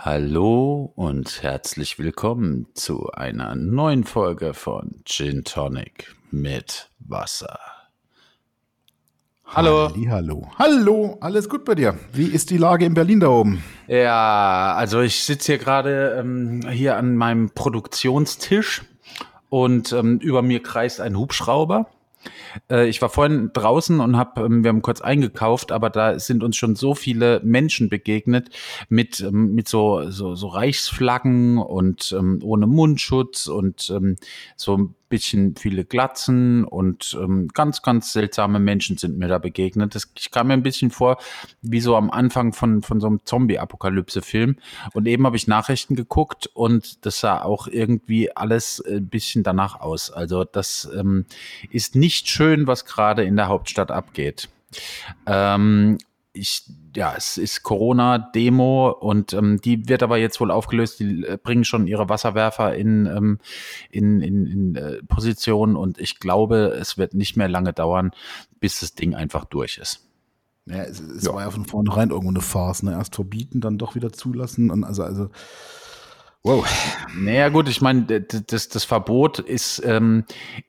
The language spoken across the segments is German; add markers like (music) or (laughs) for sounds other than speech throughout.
Hallo und herzlich willkommen zu einer neuen Folge von Gin Tonic mit Wasser. Hallo. Hallo. Hallo, alles gut bei dir? Wie ist die Lage in Berlin da oben? Ja, also ich sitze hier gerade ähm, hier an meinem Produktionstisch und ähm, über mir kreist ein Hubschrauber. Äh, ich war vorhin draußen und hab, ähm, wir haben kurz eingekauft, aber da sind uns schon so viele Menschen begegnet mit, ähm, mit so, so, so Reichsflaggen und ähm, ohne Mundschutz und ähm, so bisschen viele Glatzen und ähm, ganz, ganz seltsame Menschen sind mir da begegnet. Das, ich kam mir ein bisschen vor, wie so am Anfang von, von so einem Zombie-Apokalypse-Film. Und eben habe ich Nachrichten geguckt und das sah auch irgendwie alles ein bisschen danach aus. Also das ähm, ist nicht schön, was gerade in der Hauptstadt abgeht. Ähm, ich, ja, es ist Corona-Demo und ähm, die wird aber jetzt wohl aufgelöst. Die äh, bringen schon ihre Wasserwerfer in, ähm, in, in, in äh, Position und ich glaube, es wird nicht mehr lange dauern, bis das Ding einfach durch ist. Ja, es, es ja. war ja von vornherein irgendwo eine Farce. Ne? Erst verbieten, dann doch wieder zulassen und also, also Wow. Naja gut, ich meine, das, das Verbot ist, ähm,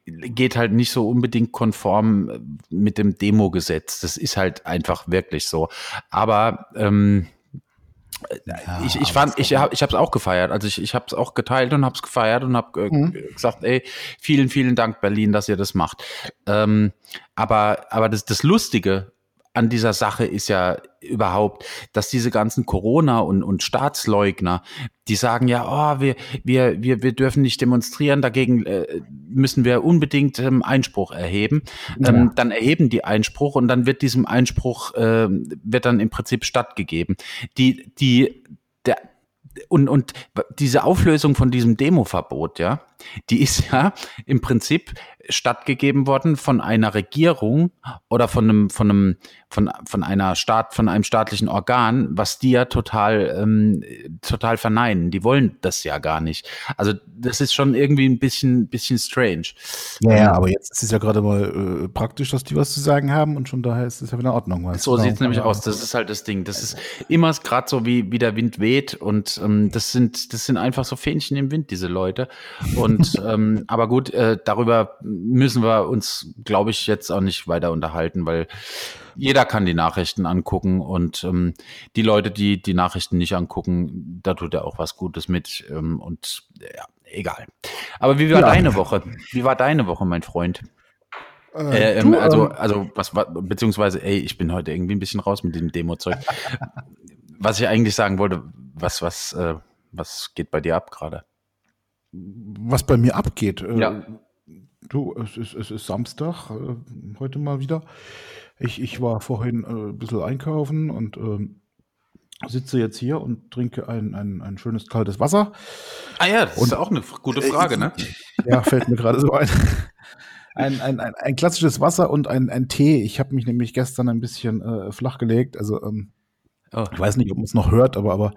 geht halt nicht so unbedingt konform äh, mit dem Demo-Gesetz. Das ist halt einfach wirklich so. Aber ähm, ja, ich, ich fand, ich habe ich habe es auch gefeiert. Also ich, ich habe es auch geteilt und habe es gefeiert und habe äh, mhm. gesagt, ey, vielen, vielen Dank Berlin, dass ihr das macht. Ähm, aber aber das, das Lustige an dieser Sache ist ja überhaupt, dass diese ganzen Corona- und, und Staatsleugner, die sagen ja, oh, wir, wir, wir, wir dürfen nicht demonstrieren, dagegen äh, müssen wir unbedingt ähm, Einspruch erheben. Ja. Ähm, dann erheben die Einspruch und dann wird diesem Einspruch, äh, wird dann im Prinzip stattgegeben. Die, die, der, und, und diese Auflösung von diesem Demoverbot, ja, die ist ja im Prinzip stattgegeben worden von einer Regierung oder von einem, von einem, von, von einer Staat, von einem staatlichen Organ, was die ja total, ähm, total verneinen. Die wollen das ja gar nicht. Also das ist schon irgendwie ein bisschen, bisschen strange. Ja, ja ähm, aber jetzt ist es ja gerade mal äh, praktisch, dass die was zu sagen haben und schon daher ist es ja wieder in Ordnung. Weißt so sieht es nämlich aus. Das ist halt das Ding. Das ist immer gerade so, wie, wie der Wind weht und ähm, das sind, das sind einfach so Fähnchen im Wind, diese Leute. Und (laughs) ähm, aber gut, äh, darüber müssen wir uns, glaube ich, jetzt auch nicht weiter unterhalten, weil jeder kann die Nachrichten angucken und ähm, die Leute, die die Nachrichten nicht angucken, da tut er auch was Gutes mit ähm, und ja, egal. Aber wie war ja. deine Woche? Wie war deine Woche, mein Freund? Äh, äh, ähm, du, also, ähm, also was war, beziehungsweise, ey, ich bin heute irgendwie ein bisschen raus mit dem Demo-Zeug. (laughs) was ich eigentlich sagen wollte, was, was, äh, was geht bei dir ab gerade? Was bei mir abgeht? Äh, ja. Du, es ist, es ist Samstag, äh, heute mal wieder. Ich, ich war vorhin äh, ein bisschen einkaufen und äh, sitze jetzt hier und trinke ein, ein, ein schönes kaltes Wasser. Ah ja, das und, ist auch eine gute Frage, ne? (laughs) Ja, fällt mir gerade so ein. (laughs) Ein, ein, ein, ein, klassisches Wasser und ein, ein Tee. Ich habe mich nämlich gestern ein bisschen äh, flach gelegt. Also ähm, oh. ich weiß nicht, ob man es noch hört, aber, aber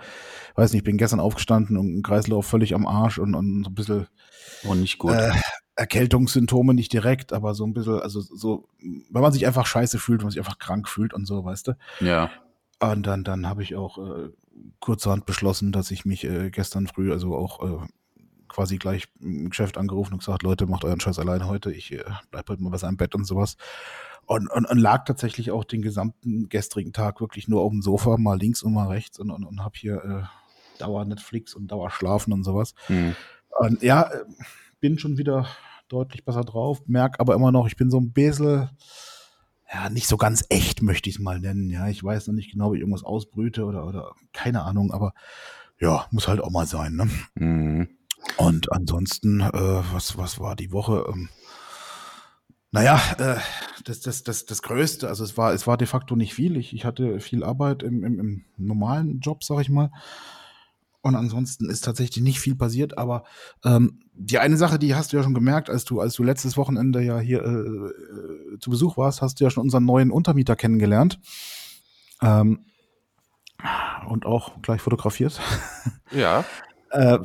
weiß nicht, ich bin gestern aufgestanden und ein Kreislauf völlig am Arsch und, und so ein bisschen. Oh, nicht gut. Äh, Erkältungssymptome nicht direkt, aber so ein bisschen, also so, wenn man sich einfach scheiße fühlt, wenn man sich einfach krank fühlt und so, weißt du? Ja. Und dann, dann habe ich auch äh, kurzerhand beschlossen, dass ich mich äh, gestern früh, also auch äh, quasi gleich im Geschäft angerufen und gesagt, Leute, macht euren Scheiß alleine heute, ich äh, bleib heute mal besser im Bett und sowas. Und, und, und lag tatsächlich auch den gesamten gestrigen Tag wirklich nur auf dem Sofa, mal links und mal rechts und, und, und habe hier äh, Dauer Netflix und Dauer Schlafen und sowas. Mhm. Und ja, äh, bin schon wieder deutlich besser drauf, merke aber immer noch, ich bin so ein bisschen, ja, nicht so ganz echt, möchte ich es mal nennen. Ja, ich weiß noch nicht genau, ob ich irgendwas ausbrüte oder, oder keine Ahnung, aber ja, muss halt auch mal sein. Ne? Mhm. Und ansonsten, äh, was, was war die Woche? Ähm, naja, äh, das, das, das, das Größte, also es war, es war de facto nicht viel. Ich, ich hatte viel Arbeit im, im, im normalen Job, sag ich mal. Und ansonsten ist tatsächlich nicht viel passiert, aber ähm, die eine Sache, die hast du ja schon gemerkt, als du, als du letztes Wochenende ja hier äh, äh, zu Besuch warst, hast du ja schon unseren neuen Untermieter kennengelernt. Ähm, und auch gleich fotografiert. (laughs) Ja. äh,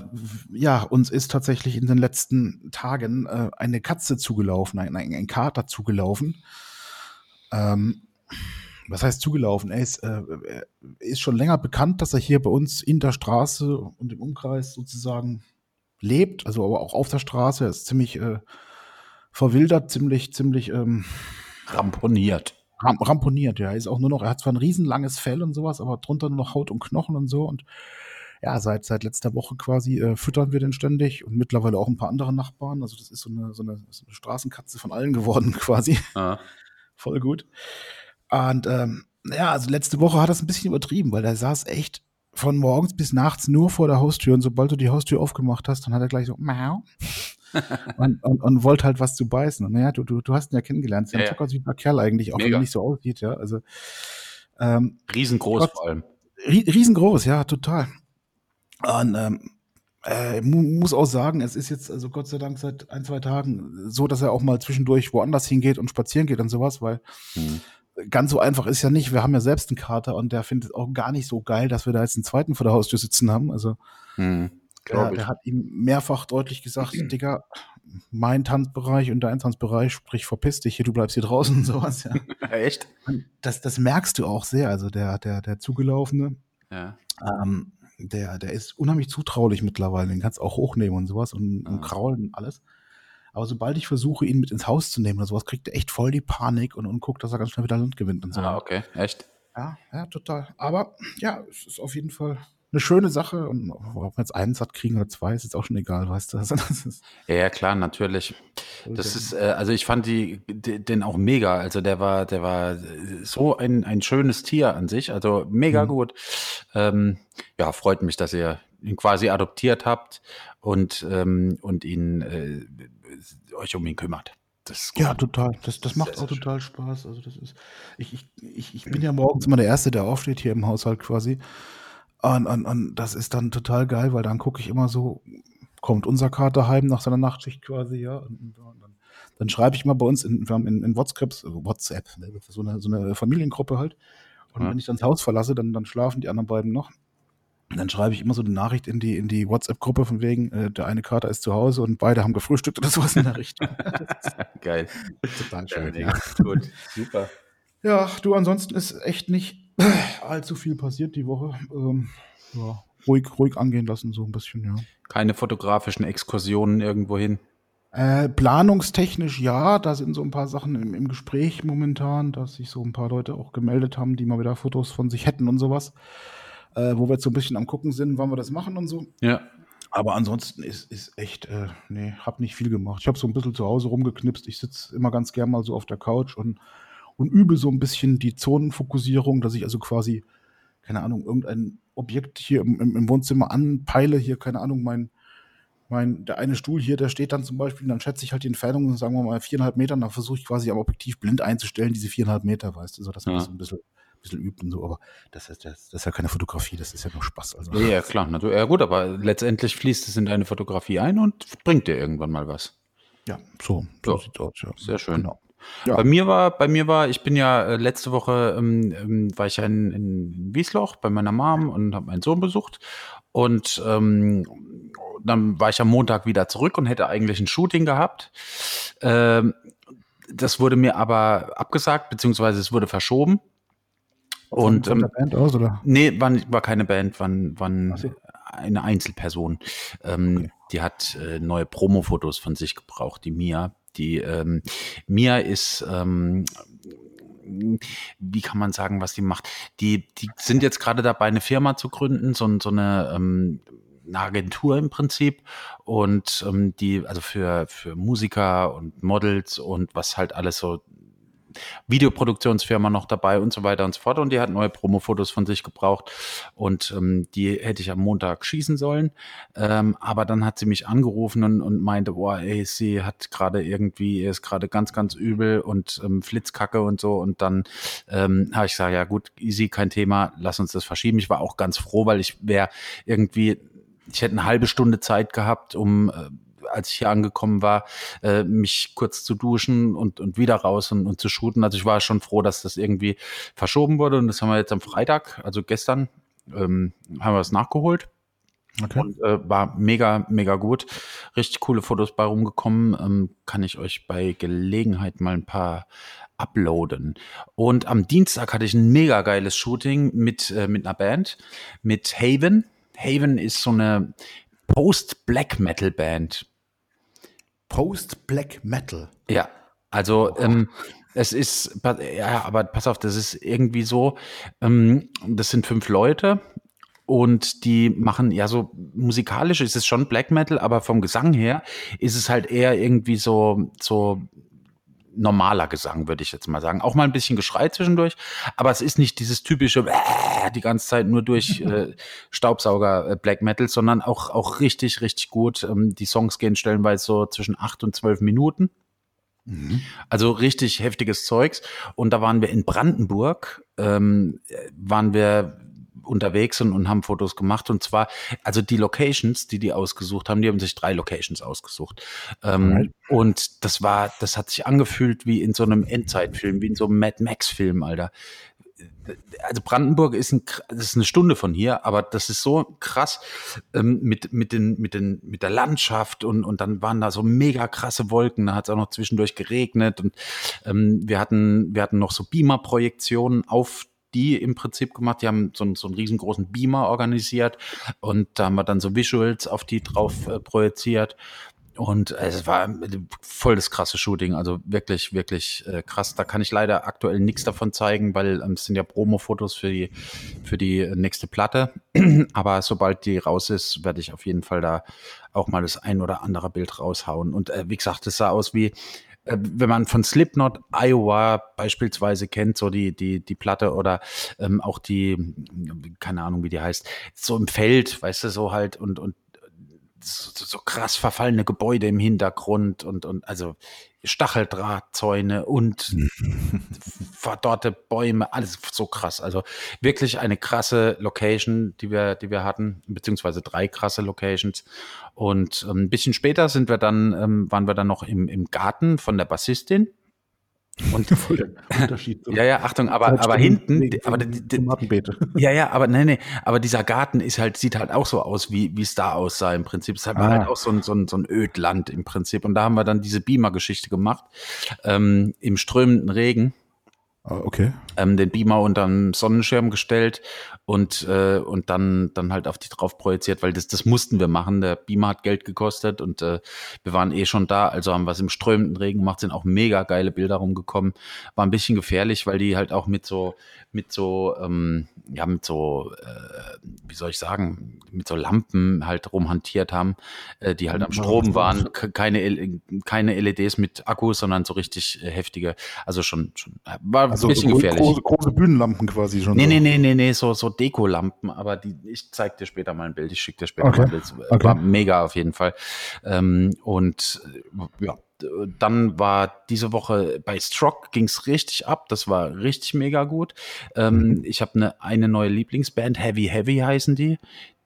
ja, uns ist tatsächlich in den letzten Tagen äh, eine Katze zugelaufen, ein, ein, ein Kater zugelaufen. Ähm, was heißt zugelaufen? Er ist, äh, er ist schon länger bekannt, dass er hier bei uns in der Straße und im Umkreis sozusagen lebt, also aber auch auf der Straße. Er ist ziemlich äh, verwildert, ziemlich, ziemlich ähm, ramponiert. Ram ramponiert, ja. Er ist auch nur noch, er hat zwar ein riesenlanges Fell und sowas, aber drunter nur noch Haut und Knochen und so. Und ja, seit, seit letzter Woche quasi äh, füttern wir den ständig und mittlerweile auch ein paar andere Nachbarn. Also das ist so eine, so eine, so eine Straßenkatze von allen geworden (laughs) quasi. Ah. Voll gut. Und ähm, ja, also letzte Woche hat das ein bisschen übertrieben, weil der saß echt von morgens bis nachts nur vor der Haustür und sobald du die Haustür aufgemacht hast, dann hat er gleich so Mau. (laughs) und, und, und wollte halt was zu beißen. Und naja, du, du, du hast ihn ja kennengelernt. Ist ja, ein ja. Kerl eigentlich, auch Mega. wenn er nicht so aussieht, ja. Also ähm, riesengroß Gott, vor allem. Riesengroß, ja, total. Und ähm, äh, muss auch sagen, es ist jetzt also Gott sei Dank seit ein, zwei Tagen so, dass er auch mal zwischendurch woanders hingeht und spazieren geht und sowas, weil hm ganz so einfach ist ja nicht. Wir haben ja selbst einen Kater und der findet es auch gar nicht so geil, dass wir da jetzt einen zweiten vor der Haustür sitzen haben. Also hm, der, der, hat ihm mehrfach deutlich gesagt, (clears throat) Digga, mein Tanzbereich und dein Tanzbereich, sprich verpiss dich hier, du bleibst hier draußen und sowas. Ja. (laughs) Echt? Das, das merkst du auch sehr. Also der, der, der Zugelaufene, ja. ähm, der, der ist unheimlich zutraulich mittlerweile. Den kannst du auch hochnehmen und sowas und, und kraulen und alles. Aber sobald ich versuche, ihn mit ins Haus zu nehmen oder sowas, kriegt er echt voll die Panik und, und guckt, dass er ganz schnell wieder Land gewinnt und so. Ah, okay, echt? Ja, ja, total. Aber ja, es ist auf jeden Fall eine schöne Sache und ob wir jetzt einen satt kriegen oder zwei, ist jetzt auch schon egal, weißt du. Also (laughs) ja, klar, natürlich. Das ist, äh, also ich fand die, den auch mega. Also der war, der war so ein, ein schönes Tier an sich, also mega mhm. gut. Ähm, ja, freut mich, dass ihr ihn quasi adoptiert habt und, ähm, und ihn äh, euch um ihn kümmert. ja, total. Das, das macht auch total Spaß. Also das ist, ich, ich, ich, ich bin ja morgens immer der Erste, der aufsteht hier im Haushalt quasi. Und, und, und das ist dann total geil, weil dann gucke ich immer so, kommt unser Kater heim nach seiner Nachtschicht quasi, ja. Und, und dann, dann schreibe ich mal bei uns in, wir haben in, in WhatsApp, WhatsApp, ne, so eine, so eine Familiengruppe halt. Und ja. wenn ich dann das Haus verlasse, dann, dann schlafen die anderen beiden noch. Und dann schreibe ich immer so eine Nachricht in die, in die WhatsApp-Gruppe von wegen, äh, der eine Kater ist zu Hause und beide haben gefrühstückt oder sowas in der Richtung. (laughs) Geil. Total schön. Ja, Gut, super. Ja, du, ansonsten ist echt nicht (clears throat) allzu viel passiert die Woche. Ähm, ja, ruhig, ruhig angehen lassen, so ein bisschen, ja. Keine fotografischen Exkursionen irgendwo hin? Äh, planungstechnisch ja, da sind so ein paar Sachen im, im Gespräch momentan, dass sich so ein paar Leute auch gemeldet haben, die mal wieder Fotos von sich hätten und sowas äh, wo wir jetzt so ein bisschen am gucken sind, wann wir das machen und so. Ja. Aber ansonsten ist, ist echt, äh, nee, hab nicht viel gemacht. Ich habe so ein bisschen zu Hause rumgeknipst. Ich sitze immer ganz gern mal so auf der Couch und, und übe so ein bisschen die Zonenfokussierung, dass ich also quasi, keine Ahnung, irgendein Objekt hier im, im Wohnzimmer anpeile. Hier, keine Ahnung, mein, mein, der eine Stuhl hier, der steht dann zum Beispiel, dann schätze ich halt die Entfernung, sagen wir mal viereinhalb Meter, dann versuche ich quasi am Objektiv blind einzustellen, diese viereinhalb Meter, weißt du, so dass man ja. das so ein bisschen bisschen übt und so, aber das ist, das, das ist ja keine Fotografie, das ist ja nur Spaß. Also. Ja, klar, natürlich. Ja, gut, aber letztendlich fließt es in deine Fotografie ein und bringt dir irgendwann mal was. Ja, so, so ja. sieht aus, ja. Sehr schön. Genau. Ja. Bei mir war, bei mir war, ich bin ja äh, letzte Woche ähm, ähm, war ich ja in, in Wiesloch bei meiner Mom und habe meinen Sohn besucht und ähm, dann war ich am Montag wieder zurück und hätte eigentlich ein Shooting gehabt. Ähm, das wurde mir aber abgesagt, beziehungsweise es wurde verschoben. Und, ähm, Band aus, oder? Nee, war, war keine Band, war, war eine Einzelperson. Ähm, okay. Die hat äh, neue Promo-Fotos von sich gebraucht, die Mia. Die ähm, Mia ist ähm, wie kann man sagen, was die macht? Die, die sind jetzt gerade dabei, eine Firma zu gründen, so, so eine, ähm, eine Agentur im Prinzip und ähm, die also für für Musiker und Models und was halt alles so Videoproduktionsfirma noch dabei und so weiter und so fort. Und die hat neue Promo-Fotos von sich gebraucht und ähm, die hätte ich am Montag schießen sollen. Ähm, aber dann hat sie mich angerufen und, und meinte, boah, ey, sie hat gerade irgendwie, ist gerade ganz, ganz übel und ähm, Flitzkacke und so. Und dann ähm, habe ich gesagt, ja gut, easy, kein Thema, lass uns das verschieben. Ich war auch ganz froh, weil ich wäre irgendwie ich hätte eine halbe Stunde Zeit gehabt, um äh, als ich hier angekommen war, äh, mich kurz zu duschen und, und wieder raus und, und zu shooten. Also ich war schon froh, dass das irgendwie verschoben wurde und das haben wir jetzt am Freitag, also gestern, ähm, haben wir es nachgeholt. Okay. Und äh, war mega, mega gut. Richtig coole Fotos bei rumgekommen. Ähm, kann ich euch bei Gelegenheit mal ein paar uploaden. Und am Dienstag hatte ich ein mega geiles Shooting mit, äh, mit einer Band, mit Haven. Haven ist so eine Post-Black Metal Band. Post-Black Metal? Ja, also oh. ähm, es ist, ja, aber pass auf, das ist irgendwie so, ähm, das sind fünf Leute und die machen ja so musikalisch ist es schon Black Metal, aber vom Gesang her ist es halt eher irgendwie so so normaler Gesang, würde ich jetzt mal sagen. Auch mal ein bisschen Geschrei zwischendurch, aber es ist nicht dieses typische äh, die ganze Zeit nur durch (laughs) äh, Staubsauger äh, Black Metal, sondern auch auch richtig richtig gut. Ähm, die Songs gehen stellenweise so zwischen acht und zwölf Minuten. Mhm. Also richtig heftiges Zeugs. Und da waren wir in Brandenburg, ähm, waren wir unterwegs und, und haben Fotos gemacht. Und zwar, also die Locations, die die ausgesucht haben, die haben sich drei Locations ausgesucht. Ähm, und das war, das hat sich angefühlt wie in so einem Endzeitfilm, wie in so einem Mad Max-Film, Alter also Brandenburg ist, ein, ist eine Stunde von hier, aber das ist so krass ähm, mit, mit, den, mit, den, mit der Landschaft und, und dann waren da so mega krasse Wolken, da hat es auch noch zwischendurch geregnet und ähm, wir, hatten, wir hatten noch so Beamer-Projektionen auf die im Prinzip gemacht. Die haben so, so einen riesengroßen Beamer organisiert und da haben wir dann so Visuals auf die drauf äh, projiziert. Und es war voll das krasse Shooting, also wirklich, wirklich äh, krass. Da kann ich leider aktuell nichts davon zeigen, weil ähm, es sind ja Promo-Fotos für die, für die nächste Platte. (clears throat) Aber sobald die raus ist, werde ich auf jeden Fall da auch mal das ein oder andere Bild raushauen. Und äh, wie gesagt, es sah aus wie, äh, wenn man von Slipknot Iowa beispielsweise kennt, so die, die, die Platte oder ähm, auch die, keine Ahnung, wie die heißt, so im Feld, weißt du, so halt und, und so, so krass verfallene Gebäude im Hintergrund und, und also Stacheldrahtzäune und (laughs) verdorrte Bäume, alles so krass. Also wirklich eine krasse Location, die wir, die wir hatten, beziehungsweise drei krasse Locations. Und ähm, ein bisschen später sind wir dann, ähm, waren wir dann noch im, im Garten von der Bassistin. Und (laughs) voll der Unterschied. Ja, ja, Achtung, aber, aber hinten, aber die, ja, ja, aber nee, nee, aber dieser Garten ist halt, sieht halt auch so aus, wie, wie es da aussah im Prinzip. Es war halt ah. halt auch so ein, so ein, so ein Ödland im Prinzip. Und da haben wir dann diese Beamer-Geschichte gemacht, ähm, im strömenden Regen. Ah, okay. Ähm, den Beamer unter einen Sonnenschirm gestellt und, äh, und dann, dann halt auf die drauf projiziert, weil das, das mussten wir machen. Der Beamer hat Geld gekostet und äh, wir waren eh schon da, also haben wir es im strömenden Regen gemacht, sind auch mega geile Bilder rumgekommen. War ein bisschen gefährlich, weil die halt auch mit so, mit so, ähm, ja, mit so, äh, wie soll ich sagen, mit so Lampen halt rumhantiert haben, äh, die halt am Strom waren. Keine, keine LEDs mit Akku, sondern so richtig äh, heftige, also schon, schon äh, war also ein bisschen gefährlich. Große, große Bühnenlampen quasi schon. Nee, so. nee, nee, nee, nee, so, so Dekolampen, aber die, ich zeig dir später mal ein Bild, ich schicke dir später okay. mal ein Bild. Okay. War mega auf jeden Fall. Ähm, und äh, ja, dann war diese Woche bei Strock ging's richtig ab. Das war richtig mega gut. Ähm, mhm. Ich habe eine, eine neue Lieblingsband, Heavy Heavy heißen die.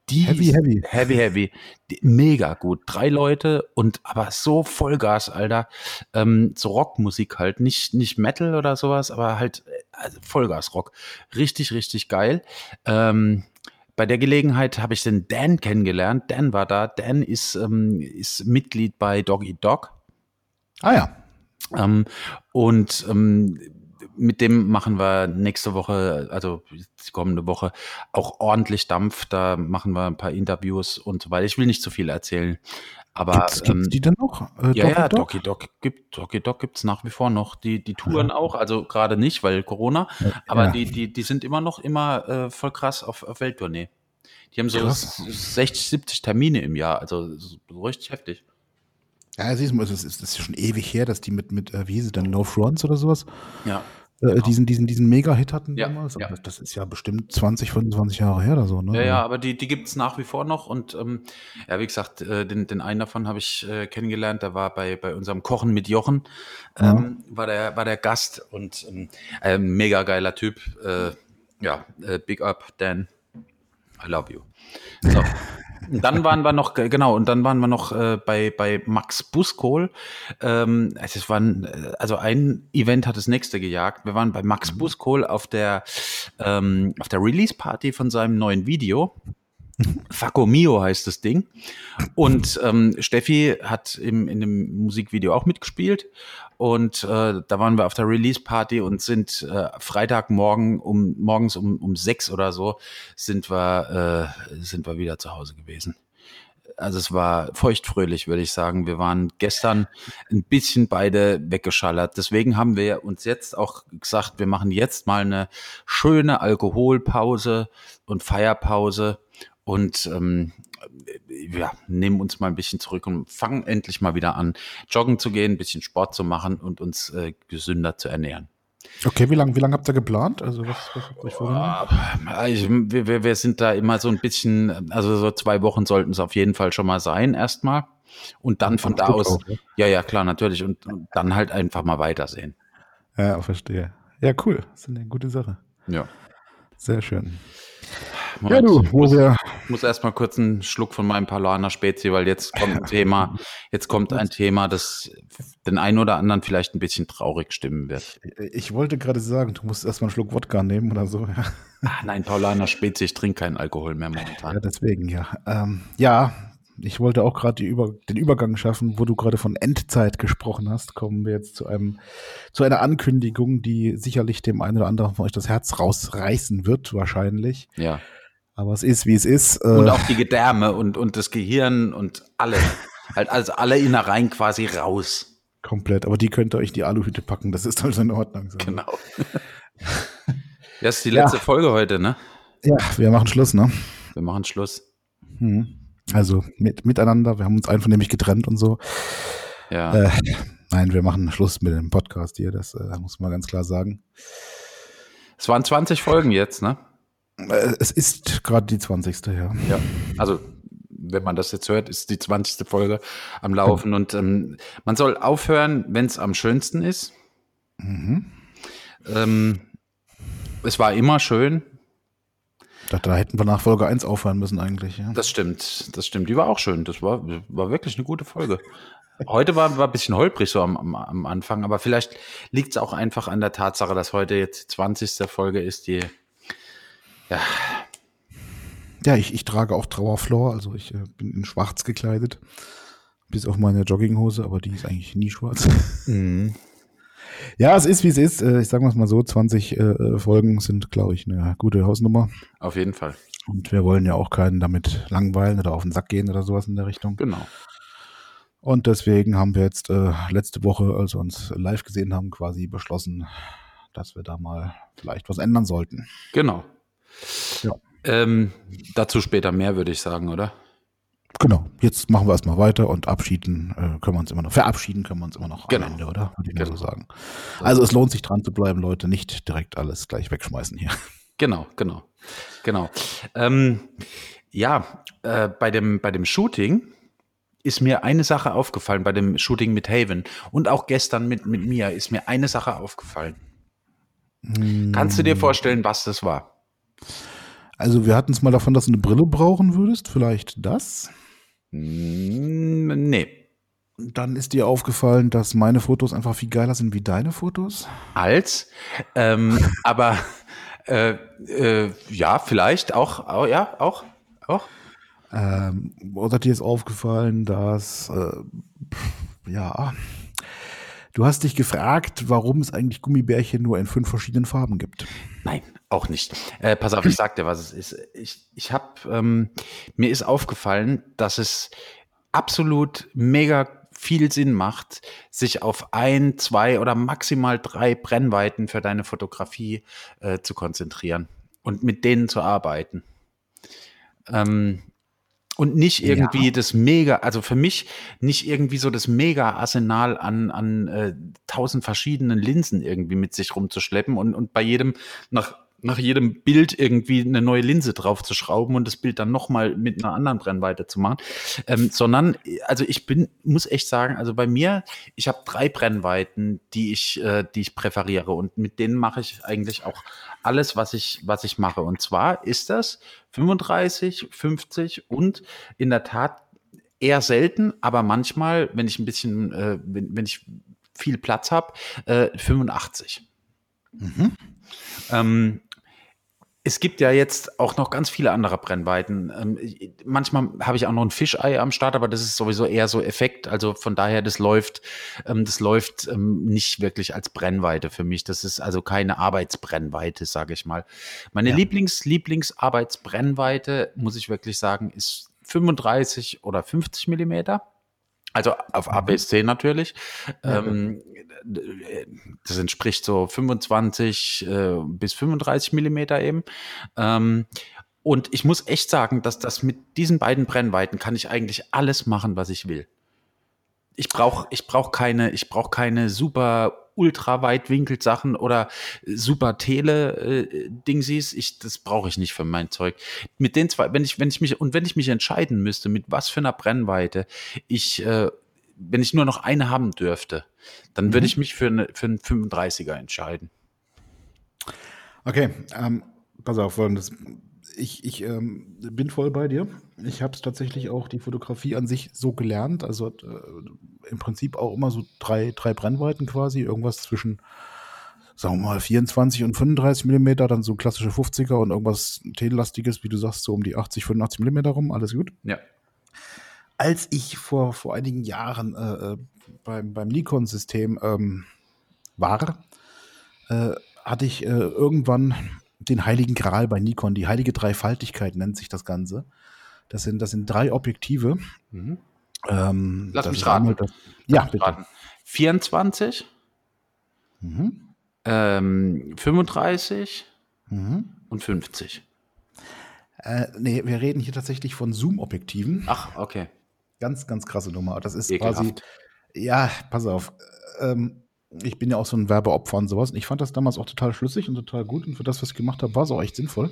Die heavy, heavy. Heavy, heavy. Die, mega gut. Drei Leute und aber so Vollgas, Alter. Ähm, so Rockmusik halt. Nicht, nicht Metal oder sowas, aber halt Vollgas-Rock. Richtig, richtig geil. Ähm, bei der Gelegenheit habe ich den Dan kennengelernt. Dan war da. Dan ist, ähm, ist Mitglied bei Doggy Dog. Ah ja. Ähm, und ähm, mit dem machen wir nächste Woche, also die kommende Woche, auch ordentlich Dampf. Da machen wir ein paar Interviews und so weiter. Ich will nicht zu viel erzählen. Aber gibt's, gibt's ähm, die denn noch? Äh, ja, ja, Doki Doc gibt Doki Doc gibt's nach wie vor noch. Die die touren ja. auch, also gerade nicht, weil Corona, aber ja. die die die sind immer noch immer äh, voll krass auf, auf Welttournee. Die haben so krass. 60, 70 Termine im Jahr, also so richtig heftig. Ja, siehst du, das ist, das ist schon ewig her, dass die mit, mit äh, wie hieß es denn, No Fronts oder sowas? Ja. Äh, genau. diesen, diesen, diesen Mega-Hit hatten ja, damals. Ja. Das ist ja bestimmt 20, 25 Jahre her oder so, ne? Ja, ja, aber die, die gibt es nach wie vor noch. Und ähm, ja, wie gesagt, äh, den, den einen davon habe ich äh, kennengelernt, der war bei, bei unserem Kochen mit Jochen, ähm, ja. war, der, war der Gast und ähm, ein mega geiler Typ. Äh, ja, äh, Big Up, Dan. I love you. So. dann waren wir noch, genau, und dann waren wir noch äh, bei, bei Max Buskohl. Ähm, es waren, äh, also ein Event hat das nächste gejagt. Wir waren bei Max mhm. Buskohl auf der, ähm, auf der Release-Party von seinem neuen Video. Faco Mio heißt das Ding. Und ähm, Steffi hat im, in dem Musikvideo auch mitgespielt. Und äh, da waren wir auf der Release-Party und sind äh, Freitagmorgen um morgens um, um sechs oder so sind wir, äh, sind wir wieder zu Hause gewesen. Also es war feuchtfröhlich, würde ich sagen. Wir waren gestern ein bisschen beide weggeschallert. Deswegen haben wir uns jetzt auch gesagt, wir machen jetzt mal eine schöne Alkoholpause und Feierpause und ähm, ja, nehmen uns mal ein bisschen zurück und fangen endlich mal wieder an, joggen zu gehen, ein bisschen Sport zu machen und uns äh, gesünder zu ernähren. Okay, wie lange wie lang habt ihr geplant? Also was, was habt ihr euch vorgenommen? Ich, wir, wir sind da immer so ein bisschen, also so zwei Wochen sollten es auf jeden Fall schon mal sein, erstmal. Und dann von da aus, auch, ja? ja, ja, klar, natürlich. Und, und, dann halt einfach mal weitersehen. Ja, verstehe. Ja, cool. Das ist eine gute Sache. Ja. Sehr schön. Moment, ja, du, ich muss, ja. muss erstmal kurz einen Schluck von meinem Palana Spezi, weil jetzt kommt ein Thema, jetzt kommt ein Thema, das den einen oder anderen vielleicht ein bisschen traurig stimmen wird. Ich wollte gerade sagen, du musst erstmal einen Schluck Wodka nehmen oder so. Ja. Ach, nein, Paulaner Spezi, ich trinke keinen Alkohol mehr momentan. Ja, deswegen, ja. Ähm, ja, ich wollte auch gerade Über den Übergang schaffen, wo du gerade von Endzeit gesprochen hast. Kommen wir jetzt zu einem, zu einer Ankündigung, die sicherlich dem einen oder anderen von euch das Herz rausreißen wird, wahrscheinlich. Ja. Aber es ist, wie es ist. Äh und auch die Gedärme und, und das Gehirn und alle. (laughs) halt also alle Innereien quasi raus. Komplett. Aber die könnt ihr euch die Aluhüte packen. Das ist also in Ordnung. So. Genau. (laughs) das ist die letzte ja. Folge heute, ne? Ja, wir machen Schluss, ne? Wir machen Schluss. Hm. Also mit, miteinander. Wir haben uns einvernehmlich getrennt und so. Ja. Äh, nein, wir machen Schluss mit dem Podcast hier. Das äh, muss man ganz klar sagen. Es waren 20 Folgen jetzt, ne? Äh, es ist gerade die 20. Ja. Ja, also wenn man das jetzt hört, ist die 20. Folge am Laufen. Und ähm, man soll aufhören, wenn es am schönsten ist. Mhm. Ähm, es war immer schön. Da, da hätten wir nach Folge 1 aufhören müssen eigentlich. Ja. Das stimmt, das stimmt. Die war auch schön. Das war, war wirklich eine gute Folge. Heute war, war ein bisschen holprig so am, am, am Anfang, aber vielleicht liegt es auch einfach an der Tatsache, dass heute jetzt die 20. Folge ist, die ja. Ja, ich, ich trage auch Trauerflor, also ich äh, bin in schwarz gekleidet. Bis auf meine Jogginghose, aber die ist eigentlich nie schwarz. Mhm. Ja, es ist, wie es ist. Äh, ich sage mal so, 20 äh, Folgen sind, glaube ich, eine gute Hausnummer. Auf jeden Fall. Und wir wollen ja auch keinen damit langweilen oder auf den Sack gehen oder sowas in der Richtung. Genau. Und deswegen haben wir jetzt äh, letzte Woche, als wir uns live gesehen haben, quasi beschlossen, dass wir da mal vielleicht was ändern sollten. Genau. Ja. Ähm, dazu später mehr, würde ich sagen, oder? Genau, jetzt machen wir erstmal weiter und abschieden äh, können wir uns immer noch, verabschieden können wir uns immer noch genau. am Ende, oder? Würde ich genau. so sagen. Also es lohnt sich dran zu bleiben, Leute, nicht direkt alles gleich wegschmeißen hier. Genau, genau, genau. Ähm, ja, äh, bei, dem, bei dem Shooting ist mir eine Sache aufgefallen, bei dem Shooting mit Haven und auch gestern mit, mit Mia ist mir eine Sache aufgefallen. Hm. Kannst du dir vorstellen, was das war? Also wir hatten es mal davon, dass du eine Brille brauchen würdest. Vielleicht das? Hm, nee. Dann ist dir aufgefallen, dass meine Fotos einfach viel geiler sind wie deine Fotos? Als. Ähm, (laughs) aber äh, äh, ja, vielleicht auch, auch, ja, auch, auch. Ähm, oder dir ist aufgefallen, dass äh, ja, du hast dich gefragt, warum es eigentlich Gummibärchen nur in fünf verschiedenen Farben gibt. Nein, auch nicht. Äh, pass auf, ich sag dir, was es ist. Ich, ich habe, ähm, mir ist aufgefallen, dass es absolut mega viel Sinn macht, sich auf ein, zwei oder maximal drei Brennweiten für deine Fotografie äh, zu konzentrieren und mit denen zu arbeiten. Ähm, und nicht irgendwie ja. das mega, also für mich nicht irgendwie so das mega Arsenal an, an äh, tausend verschiedenen Linsen irgendwie mit sich rumzuschleppen und, und bei jedem nach nach jedem Bild irgendwie eine neue Linse drauf zu schrauben und das Bild dann nochmal mit einer anderen Brennweite zu machen, ähm, sondern also ich bin, muss echt sagen, also bei mir, ich habe drei Brennweiten, die ich, äh, die ich präferiere und mit denen mache ich eigentlich auch alles, was ich, was ich mache. Und zwar ist das 35, 50 und in der Tat eher selten, aber manchmal, wenn ich ein bisschen, äh, wenn, wenn ich viel Platz habe, äh, 85. Mhm. Ähm, Es gibt ja jetzt auch noch ganz viele andere Brennweiten. Ähm, manchmal habe ich auch noch ein Fischei am Start, aber das ist sowieso eher so Effekt. Also von daher, das läuft, ähm, das läuft ähm, nicht wirklich als Brennweite für mich. Das ist also keine Arbeitsbrennweite, sage ich mal. Meine ja. Lieblings, Lieblingsarbeitsbrennweite, muss ich wirklich sagen, ist 35 oder 50 Millimeter. Also auf mhm. APS-C natürlich. Ja. Ähm, das entspricht so 25 äh, bis 35 Millimeter eben. Ähm, und ich muss echt sagen, dass das mit diesen beiden Brennweiten kann ich eigentlich alles machen, was ich will. Ich brauche ich brauch keine, ich brauch keine super Ultraweitwinkel-Sachen oder super Tele-Dingsies. Ich, das brauche ich nicht für mein Zeug. Mit den zwei, wenn ich, wenn ich mich, und wenn ich mich entscheiden müsste, mit was für einer Brennweite ich, äh, wenn ich nur noch eine haben dürfte, dann mhm. würde ich mich für, eine, für einen 35er entscheiden. Okay, ähm, pass auf, folgendes. Ich, ich ähm, bin voll bei dir. Ich habe es tatsächlich auch die Fotografie an sich so gelernt. Also äh, im Prinzip auch immer so drei, drei Brennweiten quasi. Irgendwas zwischen, sagen wir mal, 24 und 35 Millimeter, dann so klassische 50er und irgendwas Tellastiges, wie du sagst, so um die 80, 85 Millimeter rum. Alles gut? Ja. Als ich vor, vor einigen Jahren äh, äh beim, beim Nikon-System ähm, war, äh, hatte ich äh, irgendwann den heiligen Gral bei Nikon. Die heilige Dreifaltigkeit nennt sich das Ganze. Das sind, das sind drei Objektive. Mhm. Ähm, Lass mich raten. Das, ja, bitte. Raten. 24, mhm. ähm, 35 mhm. und 50. Äh, nee, wir reden hier tatsächlich von Zoom-Objektiven. Ach, okay. Ganz, ganz krasse Nummer. Das ist Ekelhaft. quasi ja, pass auf. Ähm, ich bin ja auch so ein Werbeopfer und sowas. Und ich fand das damals auch total schlüssig und total gut. Und für das, was ich gemacht habe, war es auch echt sinnvoll.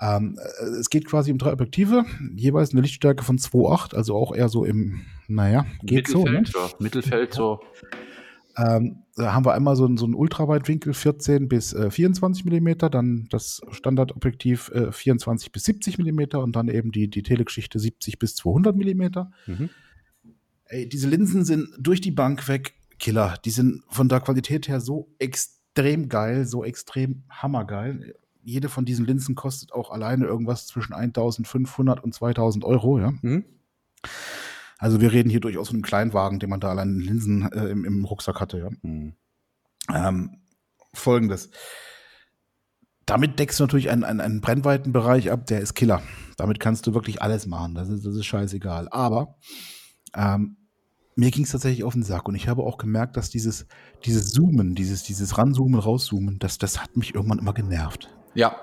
Ähm, äh, es geht quasi um drei Objektive, jeweils eine Lichtstärke von 2,8, also auch eher so im, naja, geht Mittelfeld, so. Ne? Ja, Mittelfeld so. Ähm, da haben wir einmal so, so einen Ultraweitwinkel 14 bis äh, 24 Millimeter, dann das Standardobjektiv äh, 24 bis 70 Millimeter und dann eben die, die Telegeschichte 70 bis 200 Millimeter. Mhm. Ey, diese Linsen sind durch die Bank weg Killer. Die sind von der Qualität her so extrem geil, so extrem hammergeil. Jede von diesen Linsen kostet auch alleine irgendwas zwischen 1500 und 2000 Euro, ja. Mhm. Also wir reden hier durchaus von einem Kleinwagen, den man da allein Linsen äh, im, im, Rucksack hatte, ja. Mhm. Ähm, Folgendes. Damit deckst du natürlich einen, einen, einen Brennweitenbereich ab, der ist Killer. Damit kannst du wirklich alles machen. Das ist, das ist scheißegal. Aber ähm, mir ging es tatsächlich auf den Sack und ich habe auch gemerkt, dass dieses, dieses Zoomen, dieses, dieses Ranzoomen, Rauszoomen, das, das hat mich irgendwann immer genervt. Ja.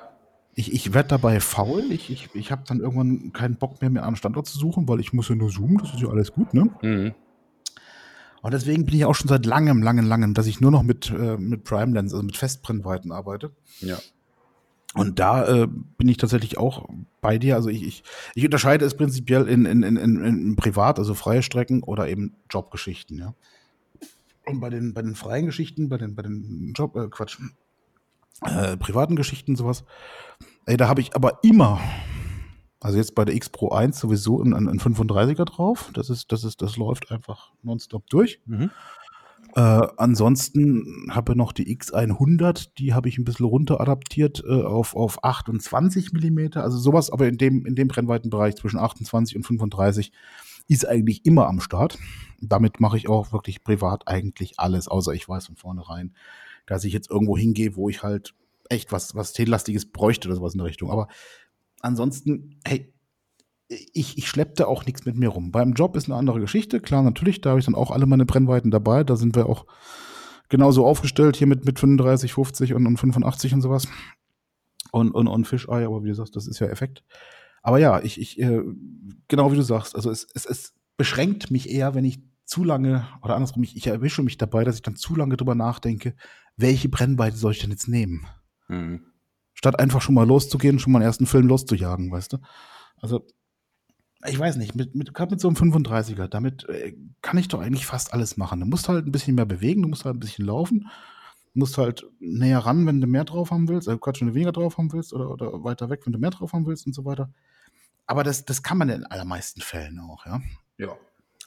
Ich, ich werde dabei faul. Ich, ich, ich habe dann irgendwann keinen Bock mehr, mir einen Standort zu suchen, weil ich muss ja nur zoomen, das ist ja alles gut, ne? Mhm. Und deswegen bin ich auch schon seit langem, langem, langem, dass ich nur noch mit, äh, mit Prime Lens, also mit Festbrennweiten arbeite. Ja. Und da äh, bin ich tatsächlich auch bei dir. Also ich, ich, ich unterscheide es prinzipiell in, in, in, in, in Privat, also freie Strecken oder eben Jobgeschichten, ja. Und bei den, bei den freien Geschichten, bei den, bei den Job, äh, Quatsch, äh, privaten Geschichten, sowas, ey, da habe ich aber immer, also jetzt bei der X Pro 1 sowieso ein, ein 35er drauf. Das ist, das ist, das läuft einfach nonstop durch. Mhm. Äh, ansonsten habe ich noch die X100, die habe ich ein bisschen runter adaptiert äh, auf, auf 28 Millimeter. Also sowas, aber in dem, in dem Brennweitenbereich zwischen 28 und 35 ist eigentlich immer am Start. Damit mache ich auch wirklich privat eigentlich alles, außer ich weiß von vornherein, dass ich jetzt irgendwo hingehe, wo ich halt echt was, was Tellastiges bräuchte oder sowas in der Richtung. Aber ansonsten, hey, ich, ich schleppte auch nichts mit mir rum. Beim Job ist eine andere Geschichte. Klar, natürlich, da habe ich dann auch alle meine Brennweiten dabei. Da sind wir auch genauso aufgestellt, hier mit, mit 35, 50 und, und 85 und sowas. Und, und, und Fischei, aber wie du sagst, das ist ja Effekt. Aber ja, ich, ich äh, genau wie du sagst, also es, es, es beschränkt mich eher, wenn ich zu lange, oder andersrum, ich, ich erwische mich dabei, dass ich dann zu lange drüber nachdenke, welche Brennweite soll ich denn jetzt nehmen? Mhm. Statt einfach schon mal loszugehen, schon mal einen ersten Film loszujagen, weißt du? Also ich weiß nicht, mit, mit, gerade mit so einem 35er, damit äh, kann ich doch eigentlich fast alles machen. Du musst halt ein bisschen mehr bewegen, du musst halt ein bisschen laufen, du musst halt näher ran, wenn du mehr drauf haben willst, also Quatsch, wenn du weniger drauf haben willst oder, oder weiter weg, wenn du mehr drauf haben willst und so weiter. Aber das, das kann man in allermeisten Fällen auch, ja. Ja.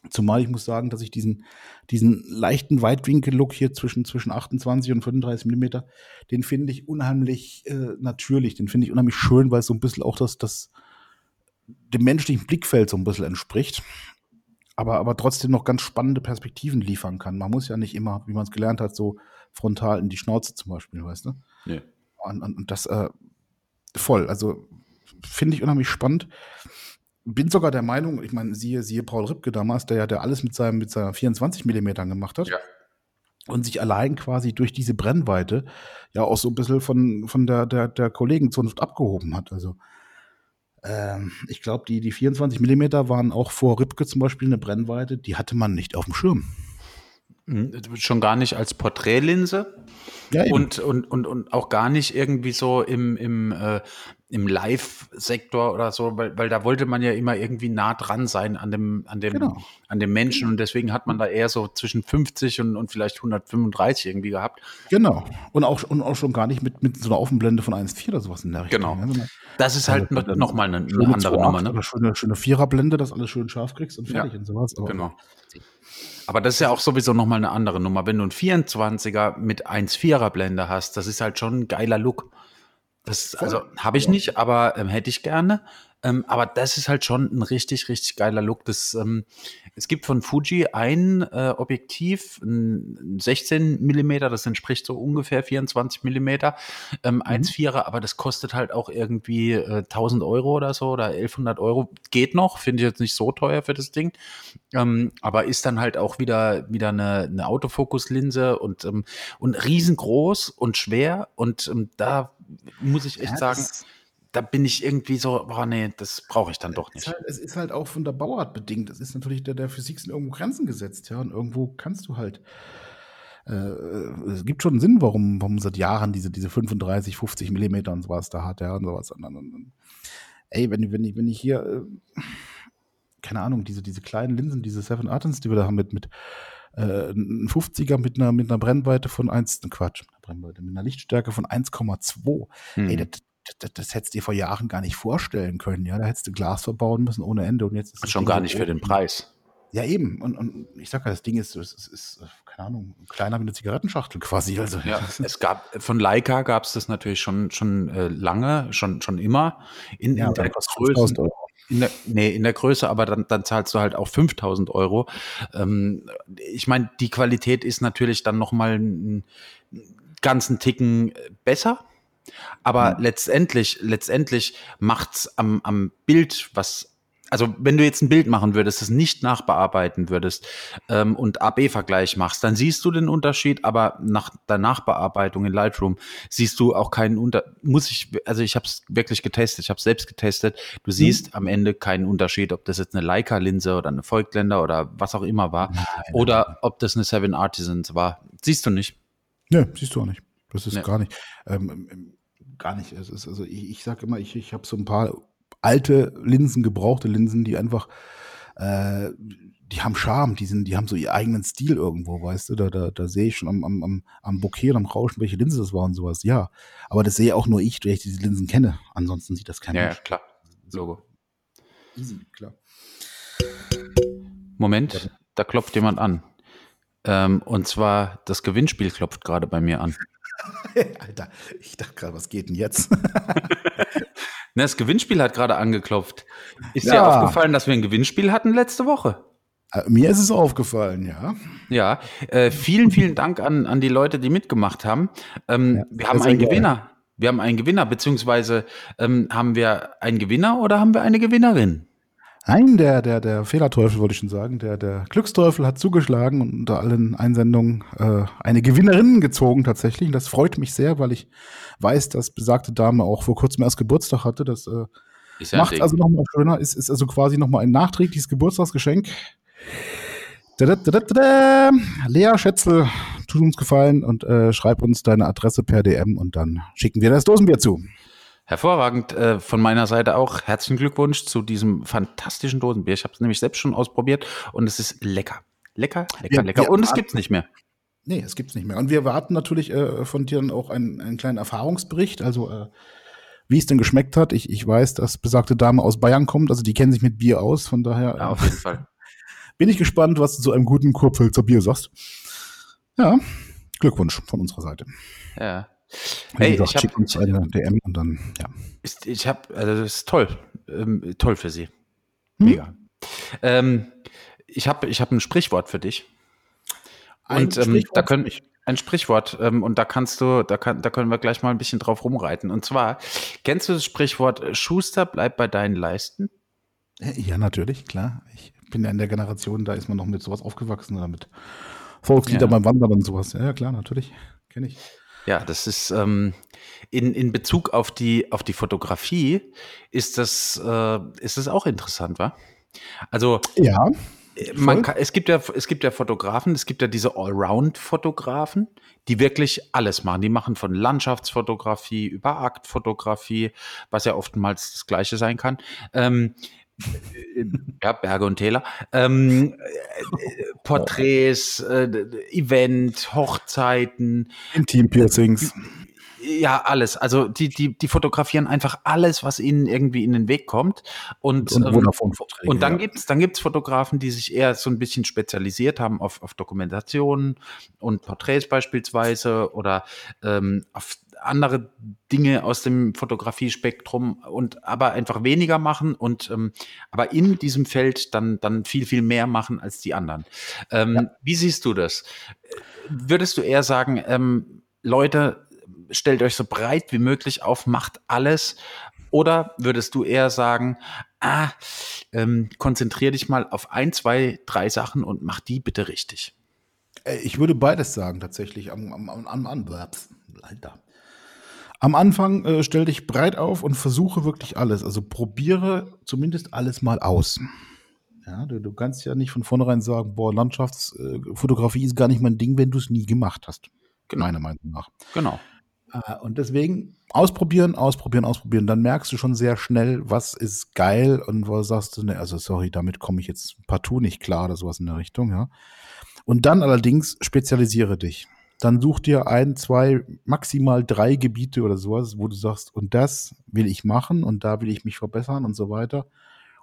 Zumal ich muss sagen, dass ich diesen, diesen leichten Weitwinkel-Look hier zwischen, zwischen 28 und 35 Millimeter, den finde ich unheimlich äh, natürlich, den finde ich unheimlich schön, weil es so ein bisschen auch das, das dem menschlichen Blickfeld so ein bisschen entspricht. Aber, aber trotzdem noch ganz spannende Perspektiven liefern kann. Man muss ja nicht immer, wie man es gelernt hat, so frontal in die Schnauze zum Beispiel, weißt du? Nee. Und, und, und das äh, voll. Also finde ich unheimlich spannend bin sogar der Meinung, ich meine, siehe, siehe Paul Ripke damals, der ja der alles mit seinem mit seiner 24 Millimetern gemacht hat. Ja. Und sich allein quasi durch diese Brennweite ja auch so ein bisschen von, von der, der, der Kollegenzunft abgehoben hat. Also ähm, ich glaube, die, die 24 Millimeter waren auch vor Ripke zum Beispiel eine Brennweite, die hatte man nicht auf dem Schirm. Hm, schon gar nicht als Porträtlinse. Ja, und, und, und, und auch gar nicht irgendwie so im, im, äh, im Live-Sektor oder so, weil, weil da wollte man ja immer irgendwie nah dran sein an dem, an dem, genau. an dem Menschen und deswegen hat man da eher so zwischen 50 und, und vielleicht 135 irgendwie gehabt. Genau. Und auch, und auch schon gar nicht mit, mit so einer Offenblende von 1,4 oder sowas in der Richtung. Genau. Ja, das ist halt also, nochmal eine, eine andere Nummer, ne? Oder schöne, schöne Viererblende, dass alles schön scharf kriegst und fertig ja, und sowas. Aber genau. Aber das ist ja auch sowieso nochmal eine andere Nummer. Wenn du einen 24er mit 1,4er Blende hast, das ist halt schon ein geiler Look. Das, also habe ich nicht, aber ähm, hätte ich gerne. Ähm, aber das ist halt schon ein richtig, richtig geiler Look. Das, ähm, es gibt von Fuji ein äh, Objektiv, ein 16 Millimeter, das entspricht so ungefähr 24 Millimeter, ähm, mhm. 1,4er, aber das kostet halt auch irgendwie äh, 1000 Euro oder so oder 1100 Euro. Geht noch, finde ich jetzt nicht so teuer für das Ding, ähm, aber ist dann halt auch wieder, wieder eine, eine Autofokuslinse und, ähm, und riesengroß und schwer und ähm, da muss ich echt ja, sagen, da bin ich irgendwie so, boah, nee, das brauche ich dann doch nicht. Es ist, halt, es ist halt auch von der Bauart bedingt. Es ist natürlich der, der Physik sind irgendwo Grenzen gesetzt, ja. Und irgendwo kannst du halt. Äh, es gibt schon einen Sinn, warum, warum seit Jahren diese, diese 35, 50 Millimeter und sowas da hat, ja, und sowas. Und, und, und, ey, wenn, wenn, ich, wenn ich hier, äh, keine Ahnung, diese, diese kleinen Linsen, diese Seven Atoms, die wir da haben mit, mit äh, ein 50er mit einer, mit einer Brennweite von 1, Quatsch, mit einer Brennweite, mit einer Lichtstärke von 1,2. Hm. Ey, das, das, das hättest du dir vor Jahren gar nicht vorstellen können. Ja, da hättest du Glas verbauen müssen ohne Ende und jetzt ist es schon gar nicht für den Preis. Ja, eben. Und, und ich sag ja, das Ding ist, es ist, ist, keine Ahnung, kleiner wie eine Zigarettenschachtel quasi. Also, ja, es gab, von Leica gab es das natürlich schon, schon äh, lange, schon, schon immer. In, ja, in der Größe. In der, nee, in der Größe, aber dann, dann zahlst du halt auch 5000 Euro. Ähm, ich meine, die Qualität ist natürlich dann nochmal einen ganzen Ticken besser. Aber mhm. letztendlich, letztendlich macht's am, am Bild, was also wenn du jetzt ein Bild machen würdest, es nicht nachbearbeiten würdest ähm, und AB-Vergleich machst, dann siehst du den Unterschied, aber nach der Nachbearbeitung in Lightroom siehst du auch keinen Unterschied. Muss ich, also ich habe es wirklich getestet, ich habe selbst getestet. Du siehst mhm. am Ende keinen Unterschied, ob das jetzt eine Leica-Linse oder eine Voigtländer oder was auch immer war, Nein, oder ob das eine Seven Artisans war. Siehst du nicht? Ne, siehst du auch nicht. Das ist nee. gar nicht. Ähm, gar nicht. Es ist, also ich, ich sage immer, ich, ich habe so ein paar alte Linsen, gebrauchte Linsen, die einfach, äh, die haben Charme, die, sind, die haben so ihren eigenen Stil irgendwo, weißt du? Da, da, da sehe ich schon am, am, am, am Bouquet und am Rauschen, welche Linse das war und sowas. Ja, aber das sehe auch nur ich, weil ich diese Linsen kenne. Ansonsten sieht das keiner. Ja, ja, klar. Logo. Easy, klar. Moment, ja. da klopft jemand an. Ähm, und zwar das Gewinnspiel klopft gerade bei mir an. (laughs) Alter, ich dachte gerade, was geht denn jetzt? (laughs) Ne, das Gewinnspiel hat gerade angeklopft. Ist ja. dir aufgefallen, dass wir ein Gewinnspiel hatten letzte Woche? Äh, mir ist es aufgefallen, ja. Ja, äh, vielen, vielen Dank an, an die Leute, die mitgemacht haben. Ähm, ja, wir haben einen Gewinner. Wir haben einen Gewinner, beziehungsweise ähm, haben wir einen Gewinner oder haben wir eine Gewinnerin? Nein, der, der, der Fehlerteufel wollte ich schon sagen. Der, der Glücksteufel hat zugeschlagen und unter allen Einsendungen äh, eine Gewinnerin gezogen tatsächlich. das freut mich sehr, weil ich weiß, dass besagte Dame auch vor kurzem erst Geburtstag hatte. Das äh, ja macht also nochmal schöner. Ist, ist also quasi nochmal ein nachträgliches Geburtstagsgeschenk. Da, da, da, da, Lea Schätzel, tut uns gefallen und äh, schreib uns deine Adresse per DM und dann schicken wir das Dosenbier zu. Hervorragend äh, von meiner Seite auch. Herzlichen Glückwunsch zu diesem fantastischen Dosenbier. Ich habe es nämlich selbst schon ausprobiert und es ist lecker. Lecker, lecker, wir, lecker. Wir und es gibt's nicht mehr. Nee, es gibt's nicht mehr. Und wir warten natürlich äh, von dir dann auch einen, einen kleinen Erfahrungsbericht, also äh, wie es denn geschmeckt hat. Ich, ich weiß, dass besagte Dame aus Bayern kommt, also die kennen sich mit Bier aus, von daher. Ja, auf jeden Fall. (laughs) bin ich gespannt, was du zu einem guten Kurpfälzer Bier sagst. Ja, Glückwunsch von unserer Seite. Ja. Hey, gesagt, ich habe uns eine DM und dann, ja. Ist, ich habe, also das ist toll. Ähm, toll für Sie. Hm? Mega. Ähm, ich habe ich hab ein Sprichwort für dich. Ein und ähm, da können ich ein Sprichwort ähm, und da kannst du, da kann, da können wir gleich mal ein bisschen drauf rumreiten. Und zwar, kennst du das Sprichwort Schuster bleib bei deinen Leisten? Ja, natürlich, klar. Ich bin ja in der Generation, da ist man noch mit sowas aufgewachsen oder mit Volkslieder ja. beim Wandern und sowas. Ja, klar, natürlich. Kenne ich. Ja, das ist ähm, in, in Bezug auf die, auf die Fotografie ist das, äh, ist das auch interessant, wa? Also ja, äh, man kann, es gibt ja es gibt ja Fotografen, es gibt ja diese Allround-Fotografen, die wirklich alles machen. Die machen von Landschaftsfotografie über Aktfotografie, was ja oftmals das Gleiche sein kann. Ähm, äh, ja, Berge und Täler, ähm, äh, Porträts, äh, Event, Hochzeiten, Intim-Piercings. Ja, alles. Also die, die, die fotografieren einfach alles, was ihnen irgendwie in den Weg kommt. Und, und, ähm, und dann ja. gibt's dann gibt's Fotografen, die sich eher so ein bisschen spezialisiert haben auf, auf Dokumentationen und Porträts beispielsweise oder ähm, auf andere Dinge aus dem Fotografiespektrum und aber einfach weniger machen und ähm, aber in diesem Feld dann dann viel viel mehr machen als die anderen. Ähm, ja. Wie siehst du das? Würdest du eher sagen, ähm, Leute, stellt euch so breit wie möglich auf, macht alles, oder würdest du eher sagen, ah, ähm, konzentrier dich mal auf ein, zwei, drei Sachen und mach die bitte richtig? Äh, ich würde beides sagen, tatsächlich. Am, am, am, am, Alter. Am Anfang äh, stell dich breit auf und versuche wirklich alles. Also probiere zumindest alles mal aus. Ja, du, du kannst ja nicht von vornherein sagen, boah, Landschaftsfotografie äh, ist gar nicht mein Ding, wenn du es nie gemacht hast. Genau. Meiner Meinung nach. Genau. Äh, und deswegen ausprobieren, ausprobieren, ausprobieren. Dann merkst du schon sehr schnell, was ist geil und wo sagst du, ne, also sorry, damit komme ich jetzt partout nicht klar oder sowas in der Richtung, ja. Und dann allerdings spezialisiere dich dann such dir ein, zwei, maximal drei Gebiete oder sowas, wo du sagst, und das will ich machen und da will ich mich verbessern und so weiter.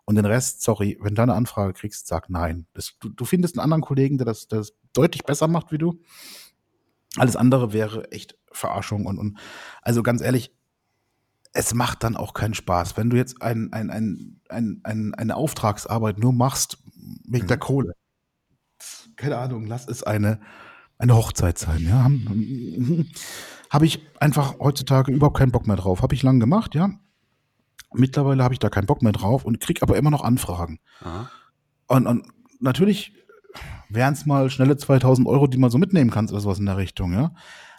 Und den Rest, sorry, wenn du eine Anfrage kriegst, sag nein. Das, du, du, findest einen anderen Kollegen, der das, der das deutlich besser macht wie du. Alles andere wäre echt Verarschung und, und also ganz ehrlich, es macht dann auch keinen Spaß. Wenn du jetzt ein, ein, ein, ein, ein eine Auftragsarbeit nur machst wegen mhm. der Kohle, keine Ahnung, lass es eine eine Hochzeit sein. Ja, habe ich einfach heutzutage überhaupt keinen Bock mehr drauf. Habe ich lang gemacht, ja. Mittlerweile habe ich da keinen Bock mehr drauf und kriege aber immer noch Anfragen. Und, und, natürlich wären es mal schnelle 2000 Euro, die man so mitnehmen kannst oder sowas in der Richtung, ja.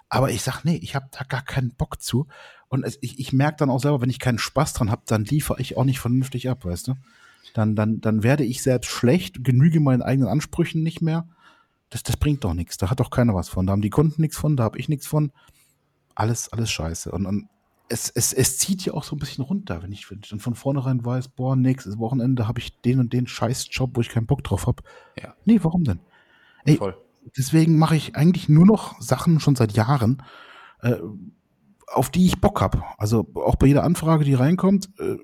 Aber ich sag, nee, ich habe da gar keinen Bock zu. Und es, ich, ich merke dann auch selber, wenn ich keinen Spaß dran habe, dann liefere ich auch nicht vernünftig ab, weißt du? Dann, dann, dann werde ich selbst schlecht, genüge meinen eigenen Ansprüchen nicht mehr das, das bringt doch nichts. Da hat doch keiner was von. Da haben die Kunden nichts von, da habe ich nichts von. Alles, alles scheiße. Und, und es, es, es zieht ja auch so ein bisschen runter, wenn ich, wenn ich dann von vornherein weiß, boah, nächstes Wochenende habe ich den und den Scheißjob, wo ich keinen Bock drauf habe. Ja. Nee, warum denn? Ey, Voll. deswegen mache ich eigentlich nur noch Sachen schon seit Jahren, äh, auf die ich Bock habe. Also auch bei jeder Anfrage, die reinkommt, äh,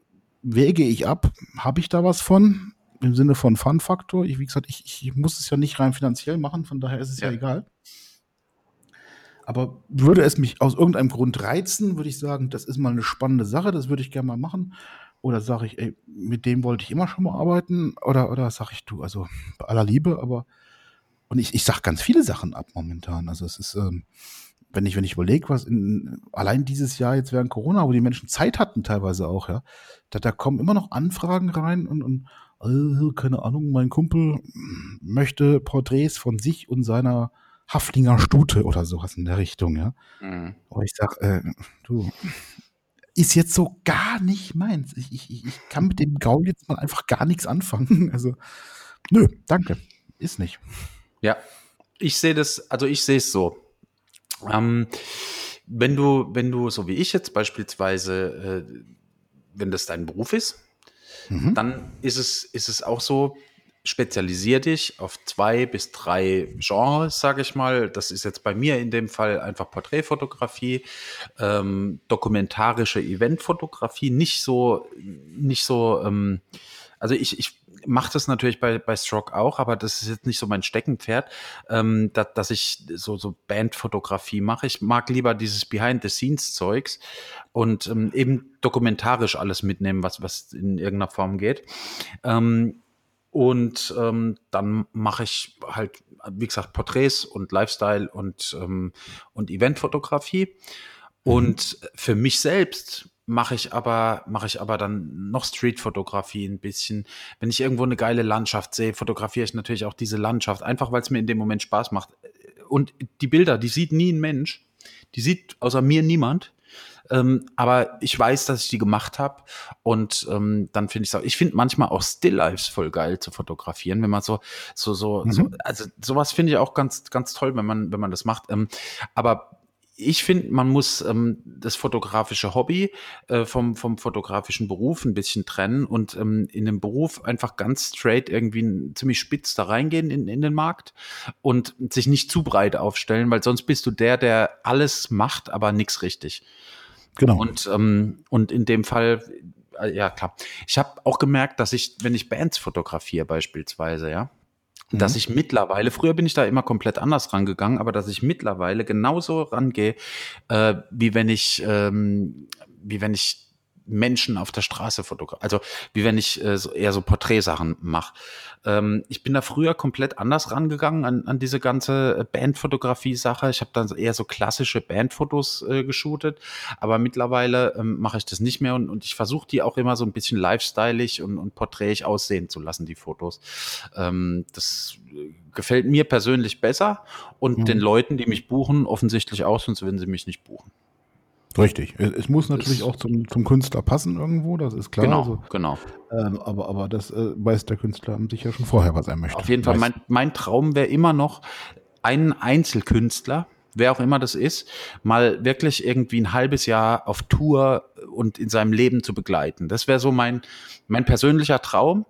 wäge ich ab, habe ich da was von? Im Sinne von Fun-Faktor. Ich, wie gesagt, ich, ich, muss es ja nicht rein finanziell machen, von daher ist es ja, ja egal. Aber würde es mich aus irgendeinem Grund reizen, würde ich sagen, das ist mal eine spannende Sache, das würde ich gerne mal machen. Oder sage ich, ey, mit dem wollte ich immer schon mal arbeiten. Oder, oder sage ich, du, also bei aller Liebe, aber und ich, ich sage ganz viele Sachen ab momentan. Also es ist, ähm, wenn ich, wenn ich überlege, was in, allein dieses Jahr jetzt während Corona, wo die Menschen Zeit hatten teilweise auch, ja, da, da kommen immer noch Anfragen rein und, und äh, keine Ahnung, mein Kumpel möchte Porträts von sich und seiner Haflinger Stute oder sowas in der Richtung, ja. Mhm. Aber ich sag, äh, du, ist jetzt so gar nicht meins. Ich, ich, ich kann mit dem Gaul jetzt mal einfach gar nichts anfangen. (laughs) Also, nö, danke. Ist nicht. Ja, ich sehe das, also ich sehe es so. Ähm, wenn du, wenn du, so wie ich jetzt beispielsweise, äh, wenn das dein Beruf ist, Mhm. Dann ist es, ist es auch so, spezialisier dich auf zwei bis drei Genres, sage ich mal. Das ist jetzt bei mir in dem Fall einfach Porträtfotografie, ähm, dokumentarische Eventfotografie, nicht so, nicht so, ähm, also ich, ich mache das natürlich bei, bei Stroke auch, aber das ist jetzt nicht so mein Steckenpferd, ähm, da, dass ich so, so Bandfotografie mache. Ich mag lieber dieses Behind-the-Scenes-Zeugs und ähm, eben dokumentarisch alles mitnehmen, was, was in irgendeiner Form geht. Ähm, und ähm, dann mache ich halt, wie gesagt, Porträts und Lifestyle und, ähm, und Eventfotografie. Mhm. Und für mich selbst mache ich aber mache ich aber dann noch Streetfotografie ein bisschen. Wenn ich irgendwo eine geile Landschaft sehe, fotografiere ich natürlich auch diese Landschaft, einfach weil es mir in dem Moment Spaß macht. Und die Bilder, die sieht nie ein Mensch, die sieht außer mir niemand. Ähm, aber ich weiß, dass ich die gemacht habe und ähm, dann finde ich es auch. Ich finde manchmal auch Still Lives voll geil zu fotografieren, wenn man so so so, mhm. so also sowas finde ich auch ganz ganz toll, wenn man wenn man das macht. Ähm, aber ich finde, man muss ähm, das fotografische Hobby äh, vom, vom fotografischen Beruf ein bisschen trennen und ähm, in den Beruf einfach ganz straight irgendwie ziemlich spitz da reingehen in, in den Markt und sich nicht zu breit aufstellen, weil sonst bist du der, der alles macht, aber nichts richtig. Genau. Und, ähm, und in dem Fall, äh, ja klar. Ich habe auch gemerkt, dass ich, wenn ich Bands fotografiere beispielsweise, ja, mhm. dass ich mittlerweile, früher bin ich da immer komplett anders rangegangen, aber dass ich mittlerweile genauso rangehe, äh, wie wenn ich, ähm, wie wenn ich Menschen auf der Straße fotografiere. Also wie wenn ich äh, so, eher so Porträtsachen mache. Ähm, ich bin da früher komplett anders rangegangen an, an diese ganze äh, Bandfotografie-Sache. Ich habe dann eher so klassische Bandfotos äh, geshootet, aber mittlerweile ähm, mache ich das nicht mehr und, und ich versuche die auch immer so ein bisschen lifestyleig und, und porträtig aussehen zu lassen, die Fotos. Ähm, das äh, gefällt mir persönlich besser und mhm. den Leuten, die mich buchen, offensichtlich auch, sonst würden sie mich nicht buchen. Richtig. Es, muss natürlich auch zum, zum Künstler passen irgendwo, das ist klar. Genau, also, genau. Ähm, aber, aber das äh, weiß der Künstler sicher schon vorher, was er möchte. Auf jeden Fall, mein, mein Traum wäre immer noch, einen Einzelkünstler, wer auch immer das ist, mal wirklich irgendwie ein halbes Jahr auf Tour und in seinem Leben zu begleiten. Das wäre so mein, mein persönlicher Traum,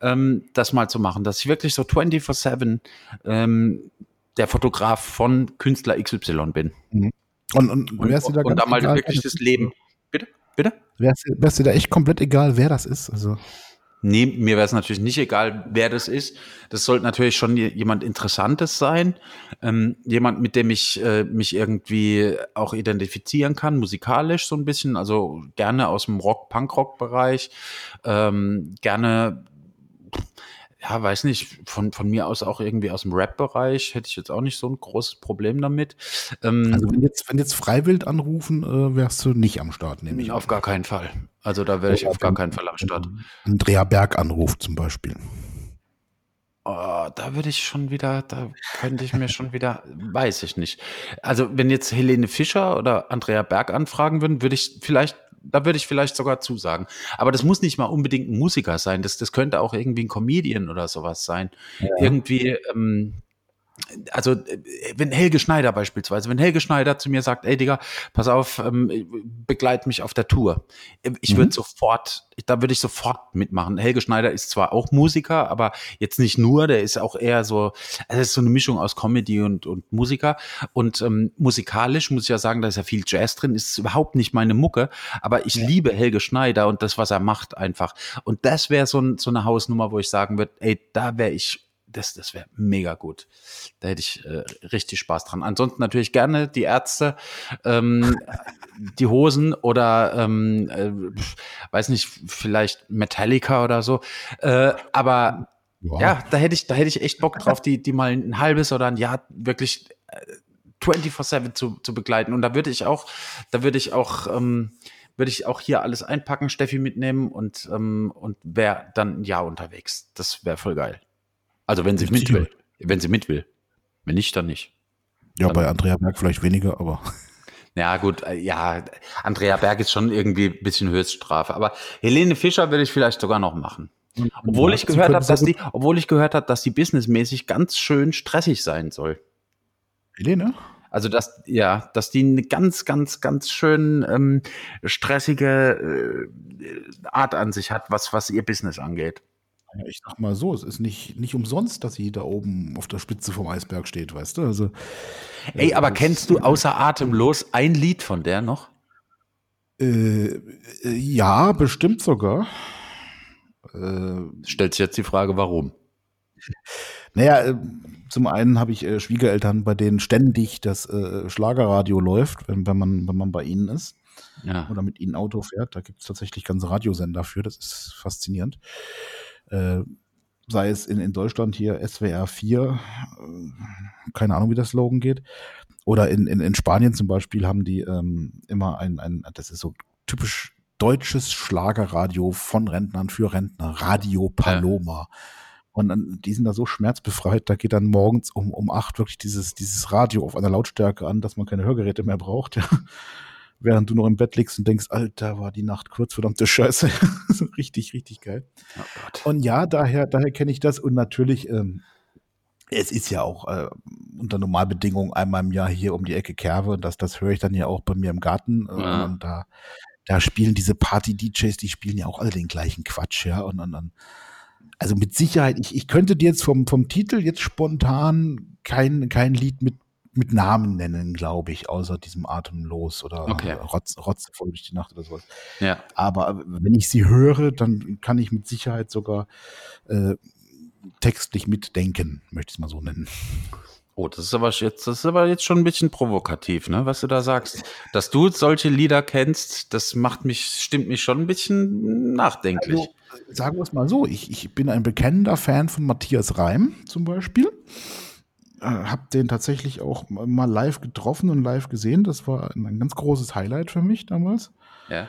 ähm, das mal zu machen, dass ich wirklich so 24-7 ähm, der Fotograf von Künstler XY bin. Mhm. Und, und, und, da, und da mal egal, wirklich das Leben. Bitte? Bitte? Wär's, wär's dir da echt komplett egal, wer das ist? Also. Nee, mir wäre es natürlich nicht egal, wer das ist. Das sollte natürlich schon jemand Interessantes sein. Ähm, jemand, mit dem ich äh, mich irgendwie auch identifizieren kann, musikalisch so ein bisschen. Also gerne aus dem Rock-Punk-Rock-Bereich. Ähm, gerne ja, weiß nicht, von, von mir aus auch irgendwie aus dem Rap-Bereich hätte ich jetzt auch nicht so ein großes Problem damit. Ähm, also wenn jetzt, wenn jetzt Freiwild anrufen, äh, wärst du nicht am Start, nehme ich. Auf gar keinen Fall. Also da wäre ich auf gar keinen Fall am Start. Andrea Berg anruft zum Beispiel. Oh, da würde ich schon wieder, da könnte ich mir schon wieder, weiß ich nicht. Also wenn jetzt Helene Fischer oder Andrea Berg anfragen würden, würde ich vielleicht da würde ich vielleicht sogar zusagen. Aber das muss nicht mal unbedingt ein Musiker sein. Das, das könnte auch irgendwie ein Comedian oder sowas sein. Ja. Irgendwie, ähm, also äh, wenn Helge Schneider beispielsweise, wenn Helge Schneider zu mir sagt, ey Digga, pass auf, ähm, begleit mich auf der Tour. Ich würde mhm. sofort, da würde ich sofort mitmachen. Helge Schneider ist zwar auch Musiker, aber jetzt nicht nur, der ist auch eher so, also ist so eine Mischung aus Comedy und, und Musiker. Und ähm, musikalisch muss ich ja sagen, da ist ja viel Jazz drin, ist überhaupt nicht meine Mucke, aber ich ja. liebe Helge Schneider und das, was er macht, einfach. Und das wäre so, ein, so eine Hausnummer, wo ich sagen würde, ey, da wäre ich das, das wäre mega gut. Da hätte ich äh, richtig Spaß dran. Ansonsten natürlich gerne die Ärzte, ähm, (laughs) die Hosen oder ähm, äh, weiß nicht, vielleicht Metallica oder so. Äh, aber wow. ja, da hätte ich, da hätte ich echt Bock drauf, die, die mal ein halbes oder ein Jahr wirklich äh, 24-7 zu, zu begleiten. Und da würde ich auch, da würde ich auch, ähm, würde ich auch hier alles einpacken, Steffi mitnehmen und, ähm, und wäre dann ein Jahr unterwegs. Das wäre voll geil. Also wenn sie mit, will. Wenn sie mit will. Wenn nicht, dann nicht. Ja, dann bei Andrea Berg vielleicht weniger, aber. (laughs) Ja, gut, äh, ja, Andrea Berg ist schon irgendwie ein bisschen Höchststrafe. Aber Helene Fischer würde ich vielleicht sogar noch machen. Obwohl ich gehört habe, dass die, obwohl ich gehört habe, dass die businessmäßig ganz schön stressig sein soll. Helene? Also dass ja, dass die eine ganz, ganz, ganz schön ähm, stressige äh, Art an sich hat, was was ihr Business angeht. Ich sag mal so, es ist nicht, nicht umsonst, dass sie da oben auf der Spitze vom Eisberg steht, weißt du? Also, Ey, aber kennst du außer Atemlos ein Lied von der noch? Äh, äh, ja, bestimmt sogar. Äh, Stellt sich jetzt die Frage, warum? Naja, äh, zum einen habe ich äh, Schwiegereltern, bei denen ständig das äh, Schlagerradio läuft, wenn, wenn, man, wenn man bei ihnen ist ja. oder mit ihnen Auto fährt. Da gibt es tatsächlich ganze Radiosender für, das ist faszinierend. Äh, sei es in, in Deutschland hier SWR 4, äh, keine Ahnung, wie der Slogan geht. Oder in, in, in Spanien zum Beispiel haben die ähm, immer ein, ein, das ist so typisch deutsches Schlagerradio von Rentnern für Rentner, Radio Paloma. Ja. Und dann, die sind da so schmerzbefreit, da geht dann morgens um, um acht wirklich dieses, dieses Radio auf einer Lautstärke an, dass man keine Hörgeräte mehr braucht. Ja. Während du noch im Bett liegst und denkst, Alter, war die Nacht kurz, verdammte Scheiße. (laughs) richtig, richtig geil. Oh und ja, daher, daher kenne ich das. Und natürlich, ähm, es ist ja auch äh, unter Normalbedingungen einmal im Jahr hier um die Ecke Kerbe. Und das, das höre ich dann ja auch bei mir im Garten. Ja. Und da, da spielen diese Party-DJs, die spielen ja auch alle den gleichen Quatsch, ja. Und, und, und also mit Sicherheit, ich, ich könnte dir jetzt vom, vom Titel jetzt spontan kein, kein Lied mit, mit Namen nennen, glaube ich, außer diesem Atemlos oder okay. Rotz, Rotz voll durch die Nacht oder sowas. Ja. Aber wenn ich sie höre, dann kann ich mit Sicherheit sogar äh, textlich mitdenken, möchte ich es mal so nennen. Oh, das ist aber jetzt, das ist aber jetzt schon ein bisschen provokativ, ne, was du da sagst. Dass du solche Lieder kennst, das macht mich, stimmt mich schon ein bisschen nachdenklich. Also, sagen wir es mal so, ich, ich bin ein bekennender Fan von Matthias Reim zum Beispiel. Äh, hab den tatsächlich auch mal live getroffen und live gesehen. Das war ein ganz großes Highlight für mich damals. Ja.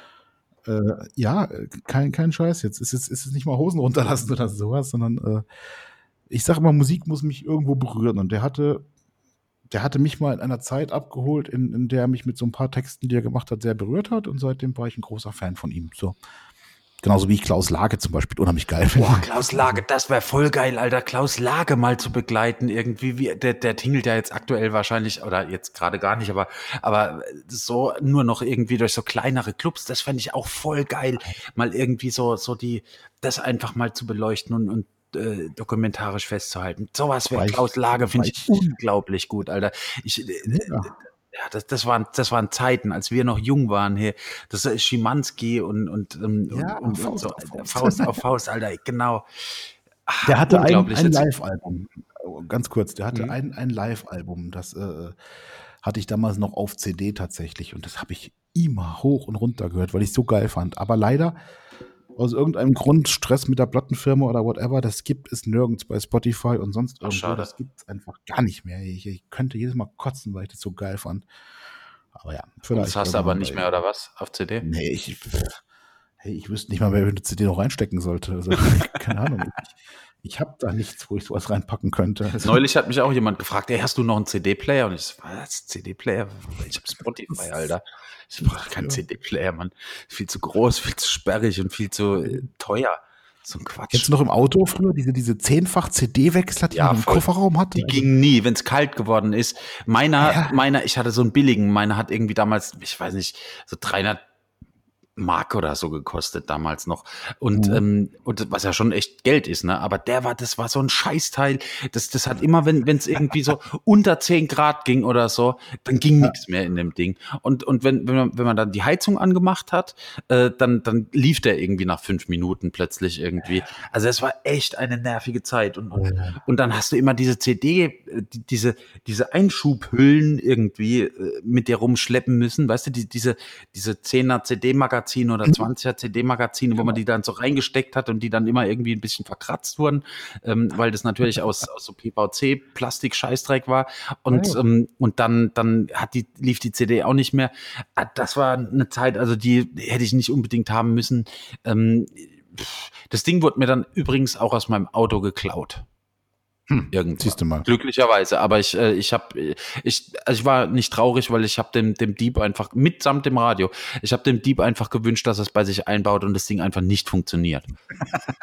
Äh, ja, kein, kein Scheiß jetzt. Es ist, ist es nicht mal Hosen runterlassen oder sowas, sondern äh, ich sage immer, Musik muss mich irgendwo berühren. Und der hatte, der hatte mich mal in einer Zeit abgeholt, in, in der er mich mit so ein paar Texten, die er gemacht hat, sehr berührt hat. Und seitdem war ich ein großer Fan von ihm. So. Genauso wie ich Klaus Lage zum Beispiel unheimlich geil finde. Boah, Klaus Lage, das wäre voll geil, Alter. Klaus Lage mal zu begleiten irgendwie. Wie, der, der tingelt ja jetzt aktuell wahrscheinlich, oder jetzt gerade gar nicht, aber, aber so nur noch irgendwie durch so kleinere Clubs, das fände ich auch voll geil. Mal irgendwie so, so die, das einfach mal zu beleuchten und, und äh, dokumentarisch festzuhalten. Sowas wäre Klaus Lage, finde ich unglaublich gut, Alter. Ich, äh, ja ja, das, das, waren, das waren Zeiten, als wir noch jung waren hier. Das ist Schimanski und, und, ähm, ja, und, und, Faust, so, auf Faust auf Faust, Alter, genau. Ach, (laughs) der hatte ein, ein Live-Album, ganz kurz, der hatte mhm. ein, ein Live-Album, das äh, hatte ich damals noch auf CD tatsächlich und das habe ich immer hoch und runter gehört, weil ich es so geil fand. Aber leider aus irgendeinem Grund Stress mit der Plattenfirma oder whatever, das gibt es nirgends bei Spotify und sonst irgendwo. Ach, das gibt es einfach gar nicht mehr. Ich, ich, könnte jedes Mal kotzen, weil ich das so geil fand. Aber ja, vielleicht. Das hast du aber nicht mehr, oder was? Auf CD? Nee, ich, hey, ich wüsste nicht mal, wer eine CD noch reinstecken sollte. Also, (laughs) keine Ahnung. Ich, ich habe da nichts, wo ich sowas reinpacken könnte. (laughs) Neulich hat mich auch jemand gefragt, hey, hast du noch einen CD-Player? Und ich so, was, CD-Player? Ich habe Spotify, Alter. Ich brauche keinen ja. CD-Player, Mann. Viel zu groß, viel zu sperrig und viel zu äh, teuer. So ein Quatsch. Jetzt noch im Auto früher, diese, diese zehnfach CD-Wechsler, die ja, man im voll. Kofferraum hatte? Die also. ging nie, wenn es kalt geworden ist. Meiner, ja. meiner, ich hatte so einen billigen, meiner hat irgendwie damals, ich weiß nicht, so 300 Mark oder so gekostet damals noch. Und, mhm. ähm, und was ja schon echt Geld ist, ne? Aber der war, das war so ein Scheißteil. Das, das hat immer, wenn es irgendwie so (laughs) unter 10 Grad ging oder so, dann ging ja. nichts mehr in dem Ding. Und, und wenn, wenn, man, wenn man dann die Heizung angemacht hat, äh, dann, dann lief der irgendwie nach fünf Minuten plötzlich irgendwie. Also es war echt eine nervige Zeit. Und, und, und dann hast du immer diese CD, äh, diese, diese Einschubhüllen irgendwie äh, mit dir rumschleppen müssen, weißt du, die, diese, diese 10er CD-Magazin Magazine oder 20er mhm. CD-Magazine, wo man genau. die dann so reingesteckt hat und die dann immer irgendwie ein bisschen verkratzt wurden, ähm, weil das natürlich (laughs) aus, aus so PVC-Plastik-Scheißdreck war. Und, oh. ähm, und dann, dann hat die, lief die CD auch nicht mehr. Ah, das war eine Zeit, also die hätte ich nicht unbedingt haben müssen. Ähm, das Ding wurde mir dann übrigens auch aus meinem Auto geklaut. Hm, Irgendwann. Siehst du mal. Glücklicherweise. Aber ich, äh, ich habe, ich, also ich war nicht traurig, weil ich habe dem, dem Dieb einfach, mitsamt dem Radio, ich habe dem Dieb einfach gewünscht, dass er es bei sich einbaut und das Ding einfach nicht funktioniert.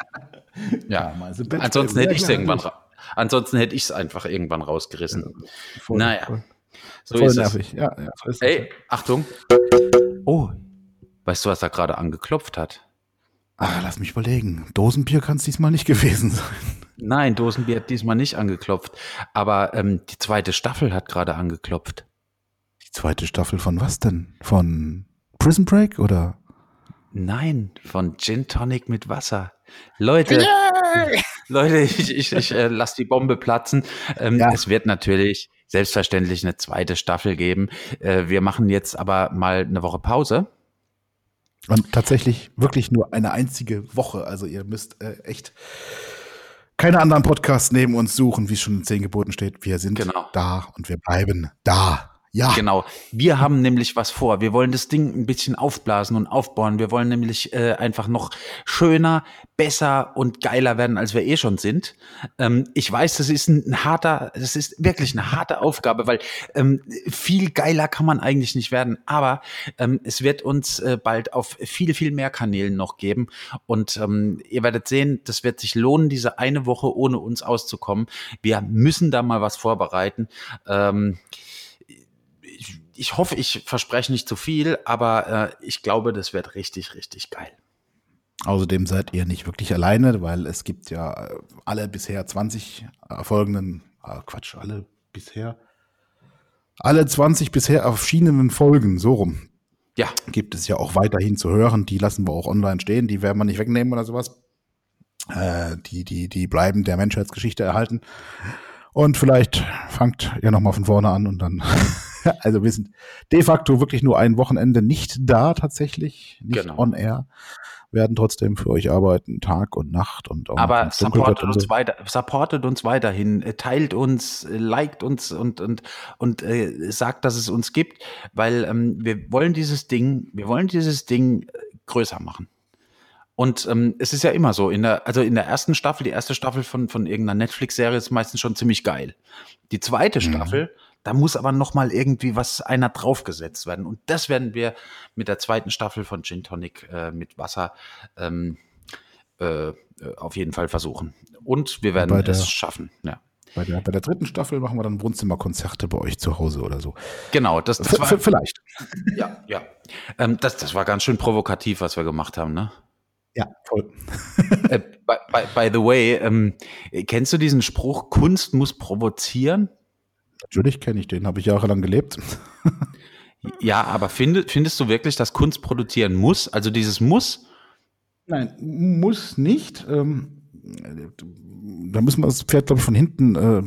(laughs) ja. Also ansonsten hätte ich es irgendwann, ansonsten hätte ich es einfach irgendwann rausgerissen. Ja, voll, naja. Voll, so voll ist nervig. Es. Ja, ja, so ist Ey, Achtung. Oh, weißt du, was da gerade angeklopft hat? Ah, lass mich überlegen. Dosenbier kann es diesmal nicht gewesen sein. Nein, Dosenbier hat diesmal nicht angeklopft. Aber ähm, die zweite Staffel hat gerade angeklopft. Die zweite Staffel von was denn? Von Prison Break oder? Nein, von Gin Tonic mit Wasser. Leute, yeah! (laughs) Leute, ich, ich, ich äh, lasse die Bombe platzen. Ähm, ja. Es wird natürlich selbstverständlich eine zweite Staffel geben. Äh, wir machen jetzt aber mal eine Woche Pause. Und tatsächlich wirklich nur eine einzige Woche. Also ihr müsst äh, echt keine anderen Podcasts neben uns suchen, wie es schon in zehn Geboten steht. Wir sind genau. da und wir bleiben da. Ja. Genau. Wir haben nämlich was vor. Wir wollen das Ding ein bisschen aufblasen und aufbauen. Wir wollen nämlich äh, einfach noch schöner, besser und geiler werden, als wir eh schon sind. Ähm, ich weiß, das ist ein, harter, das ist wirklich eine harte Aufgabe, weil ähm, viel geiler kann man eigentlich nicht werden. Aber ähm, es wird uns äh, bald auf viel, viel mehr Kanälen noch geben. Und ähm, ihr werdet sehen, das wird sich lohnen, diese eine Woche ohne uns auszukommen. Wir müssen da mal was vorbereiten. Ich hoffe, ich verspreche nicht zu viel, aber äh, ich glaube, das wird richtig, richtig geil. Außerdem seid ihr nicht wirklich alleine, weil es gibt ja äh, alle bisher 20 erfolgenden, äh, Quatsch, alle bisher, alle 20 bisher erschienenen Folgen, so rum. Ja. Gibt es ja auch weiterhin zu hören. Die lassen wir auch online stehen. Die werden wir nicht wegnehmen oder sowas. Äh, die, die, die bleiben der Menschheitsgeschichte erhalten. Und vielleicht fangt ihr nochmal von vorne an und dann (laughs) (laughs) also wir sind de facto wirklich nur ein Wochenende nicht da tatsächlich, nicht genau. on air. Werden trotzdem für euch arbeiten, Tag und Nacht und auch Aber supportet uns so. weiter, supportet uns weiterhin, äh, teilt uns, äh, liked uns und und und äh, sagt, dass es uns gibt, weil ähm, wir wollen dieses Ding, wir wollen dieses Ding äh, größer machen. Und ähm, es ist ja immer so, in der, also in der ersten Staffel, die erste Staffel von, von irgendeiner Netflix-Serie ist meistens schon ziemlich geil. Die zweite mhm. Staffel da muss aber noch mal irgendwie was einer draufgesetzt werden. Und das werden wir mit der zweiten Staffel von Gin Tonic äh, mit Wasser ähm, äh, auf jeden Fall versuchen. Und wir werden der, es schaffen. Ja. Bei der, bei der dritten Staffel machen wir dann Wohnzimmerkonzerte bei euch zu Hause oder so. Genau, das, das war vielleicht. Ja, ja. Ähm, das, das war ganz schön provokativ, was wir gemacht haben, ne? Ja, voll. äh, by, by, by, the way, ähm, kennst du diesen Spruch, Kunst muss provozieren? Natürlich kenne ich den, habe ich jahrelang gelebt. ja, aber find, findest du wirklich, dass Kunst produzieren muss? Also dieses Muss? Nein, muss nicht. Ähm, da müssen wir das Pferd, glaube ich, von hinten äh,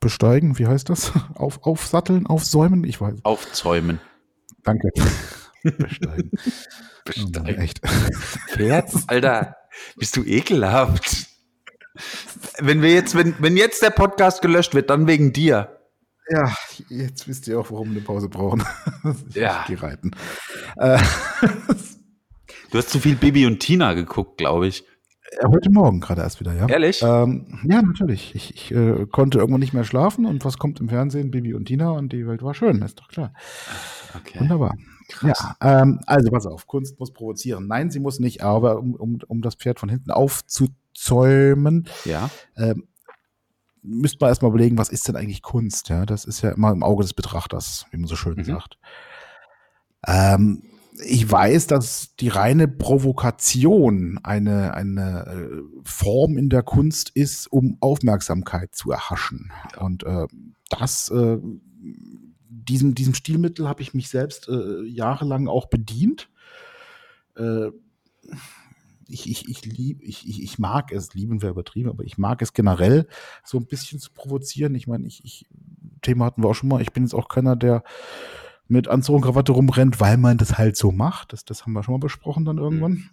besteigen. Wie heißt das? (laughs) Auf, aufsatteln, aufsäumen? Ich weiß. Aufzäumen. Danke. (laughs) besteigen. besteigen. Oh, echt. Pferd? Alter, bist du ekelhaft. Wenn wir jetzt, wenn, wenn jetzt der Podcast gelöscht wird, dann wegen dir. Ja, jetzt wisst ihr auch, warum wir eine Pause brauchen. (laughs) ja. Die reiten. Äh, du hast zu viel Bibi und Tina geguckt, glaube ich. Heute Morgen gerade erst wieder, ja. Ehrlich? Ähm, ja, natürlich. Ich, ich äh, konnte irgendwann nicht mehr schlafen und was kommt im Fernsehen? Bibi und Tina und die Welt war schön, ist doch klar. Okay. Wunderbar. Krass. Ja, ähm, also pass auf, Kunst muss provozieren. Nein, sie muss nicht, aber um, um, um das Pferd von hinten aufzuzäumen, ja. ähm, müsste man erstmal überlegen, was ist denn eigentlich Kunst? Ja, das ist ja immer im Auge des Betrachters, wie man so schön mhm. sagt. Ähm, ich weiß, dass die reine Provokation eine, eine äh, Form in der Kunst ist, um Aufmerksamkeit zu erhaschen. Und äh, das, äh, diesem, diesem Stilmittel habe ich mich selbst äh, jahrelang auch bedient. Ich, ich, ich, lieb, ich, ich, ich mag es, lieben wir übertrieben, aber ich mag es generell, so ein bisschen zu provozieren. Ich meine, ich, ich, Thema hatten wir auch schon mal, ich bin jetzt auch keiner, der mit Anzug und Krawatte rumrennt, weil man das halt so macht. Das, das haben wir schon mal besprochen dann irgendwann. Mhm.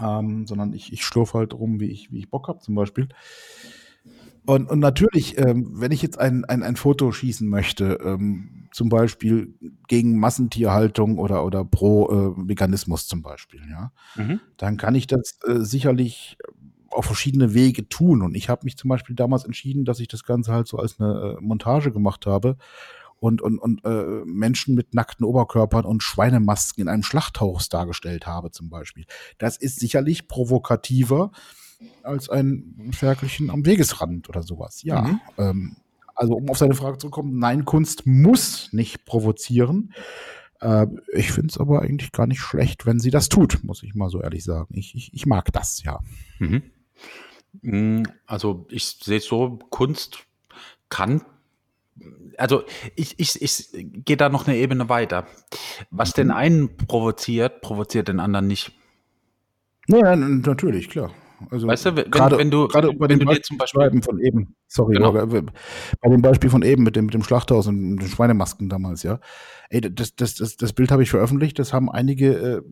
Ähm, sondern ich, ich schlurfe halt rum, wie ich, wie ich Bock habe, zum Beispiel. Und, und natürlich, ähm, wenn ich jetzt ein, ein, ein Foto schießen möchte, ähm, zum Beispiel gegen Massentierhaltung oder, oder pro äh, Veganismus zum Beispiel, ja, mhm. dann kann ich das äh, sicherlich auf verschiedene Wege tun. Und ich habe mich zum Beispiel damals entschieden, dass ich das Ganze halt so als eine äh, Montage gemacht habe und, und, und äh, Menschen mit nackten Oberkörpern und Schweinemasken in einem Schlachthaus dargestellt habe zum Beispiel. Das ist sicherlich provokativer als ein Ferkelchen am Wegesrand oder sowas. Ja. Mhm. Ähm, also um auf seine Frage zu kommen, nein, Kunst muss nicht provozieren. Äh, ich finde es aber eigentlich gar nicht schlecht, wenn sie das tut, muss ich mal so ehrlich sagen. Ich, ich, ich mag das, ja. Mhm. Mm, also ich sehe so, Kunst kann also ich, ich, ich gehe da noch eine Ebene weiter. Was den einen provoziert, provoziert den anderen nicht. Ja, natürlich, klar. Also weißt du, wenn, gerade, wenn du gerade bei dem Beispiel zum Beispiel von eben, sorry, genau. bei dem Beispiel von eben mit dem mit dem Schlachthaus und den Schweinemasken damals, ja. Ey, das das das, das Bild habe ich veröffentlicht. Das haben einige äh,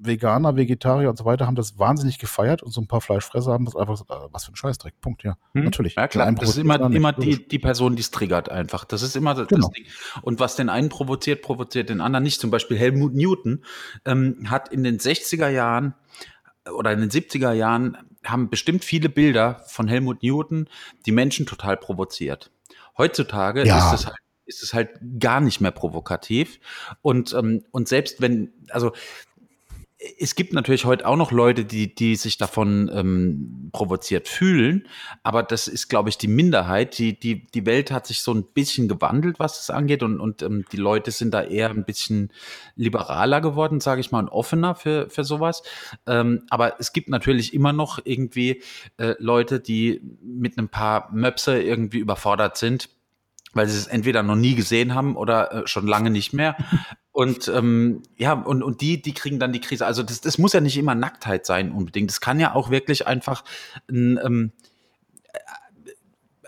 Veganer, Vegetarier und so weiter haben das wahnsinnig gefeiert und so ein paar Fleischfresser haben das einfach so, äh, was für ein Scheißdreck. Punkt, ja. Hm? Natürlich. Ja klar. Das ist immer immer die die Person, die es triggert einfach. Das ist immer das, genau. Ding. Und was den einen provoziert, provoziert den anderen nicht. Zum Beispiel Helmut Newton ähm, hat in den 60er Jahren oder in den 70er Jahren haben bestimmt viele Bilder von Helmut Newton die Menschen total provoziert. Heutzutage ja. ist es halt ist es halt gar nicht mehr provokativ. Und, ähm, und selbst wenn, also es gibt natürlich heute auch noch Leute, die, die sich davon ähm, provoziert fühlen, aber das ist, glaube ich, die Minderheit. Die, die, die Welt hat sich so ein bisschen gewandelt, was das angeht, und, und ähm, die Leute sind da eher ein bisschen liberaler geworden, sage ich mal, und offener für, für sowas. Ähm, aber es gibt natürlich immer noch irgendwie äh, Leute, die mit ein paar Möpse irgendwie überfordert sind weil sie es entweder noch nie gesehen haben oder äh, schon lange nicht mehr. Und ähm, ja, und, und die, die kriegen dann die Krise. Also das, das muss ja nicht immer Nacktheit sein unbedingt. Das kann ja auch wirklich einfach ein, ähm,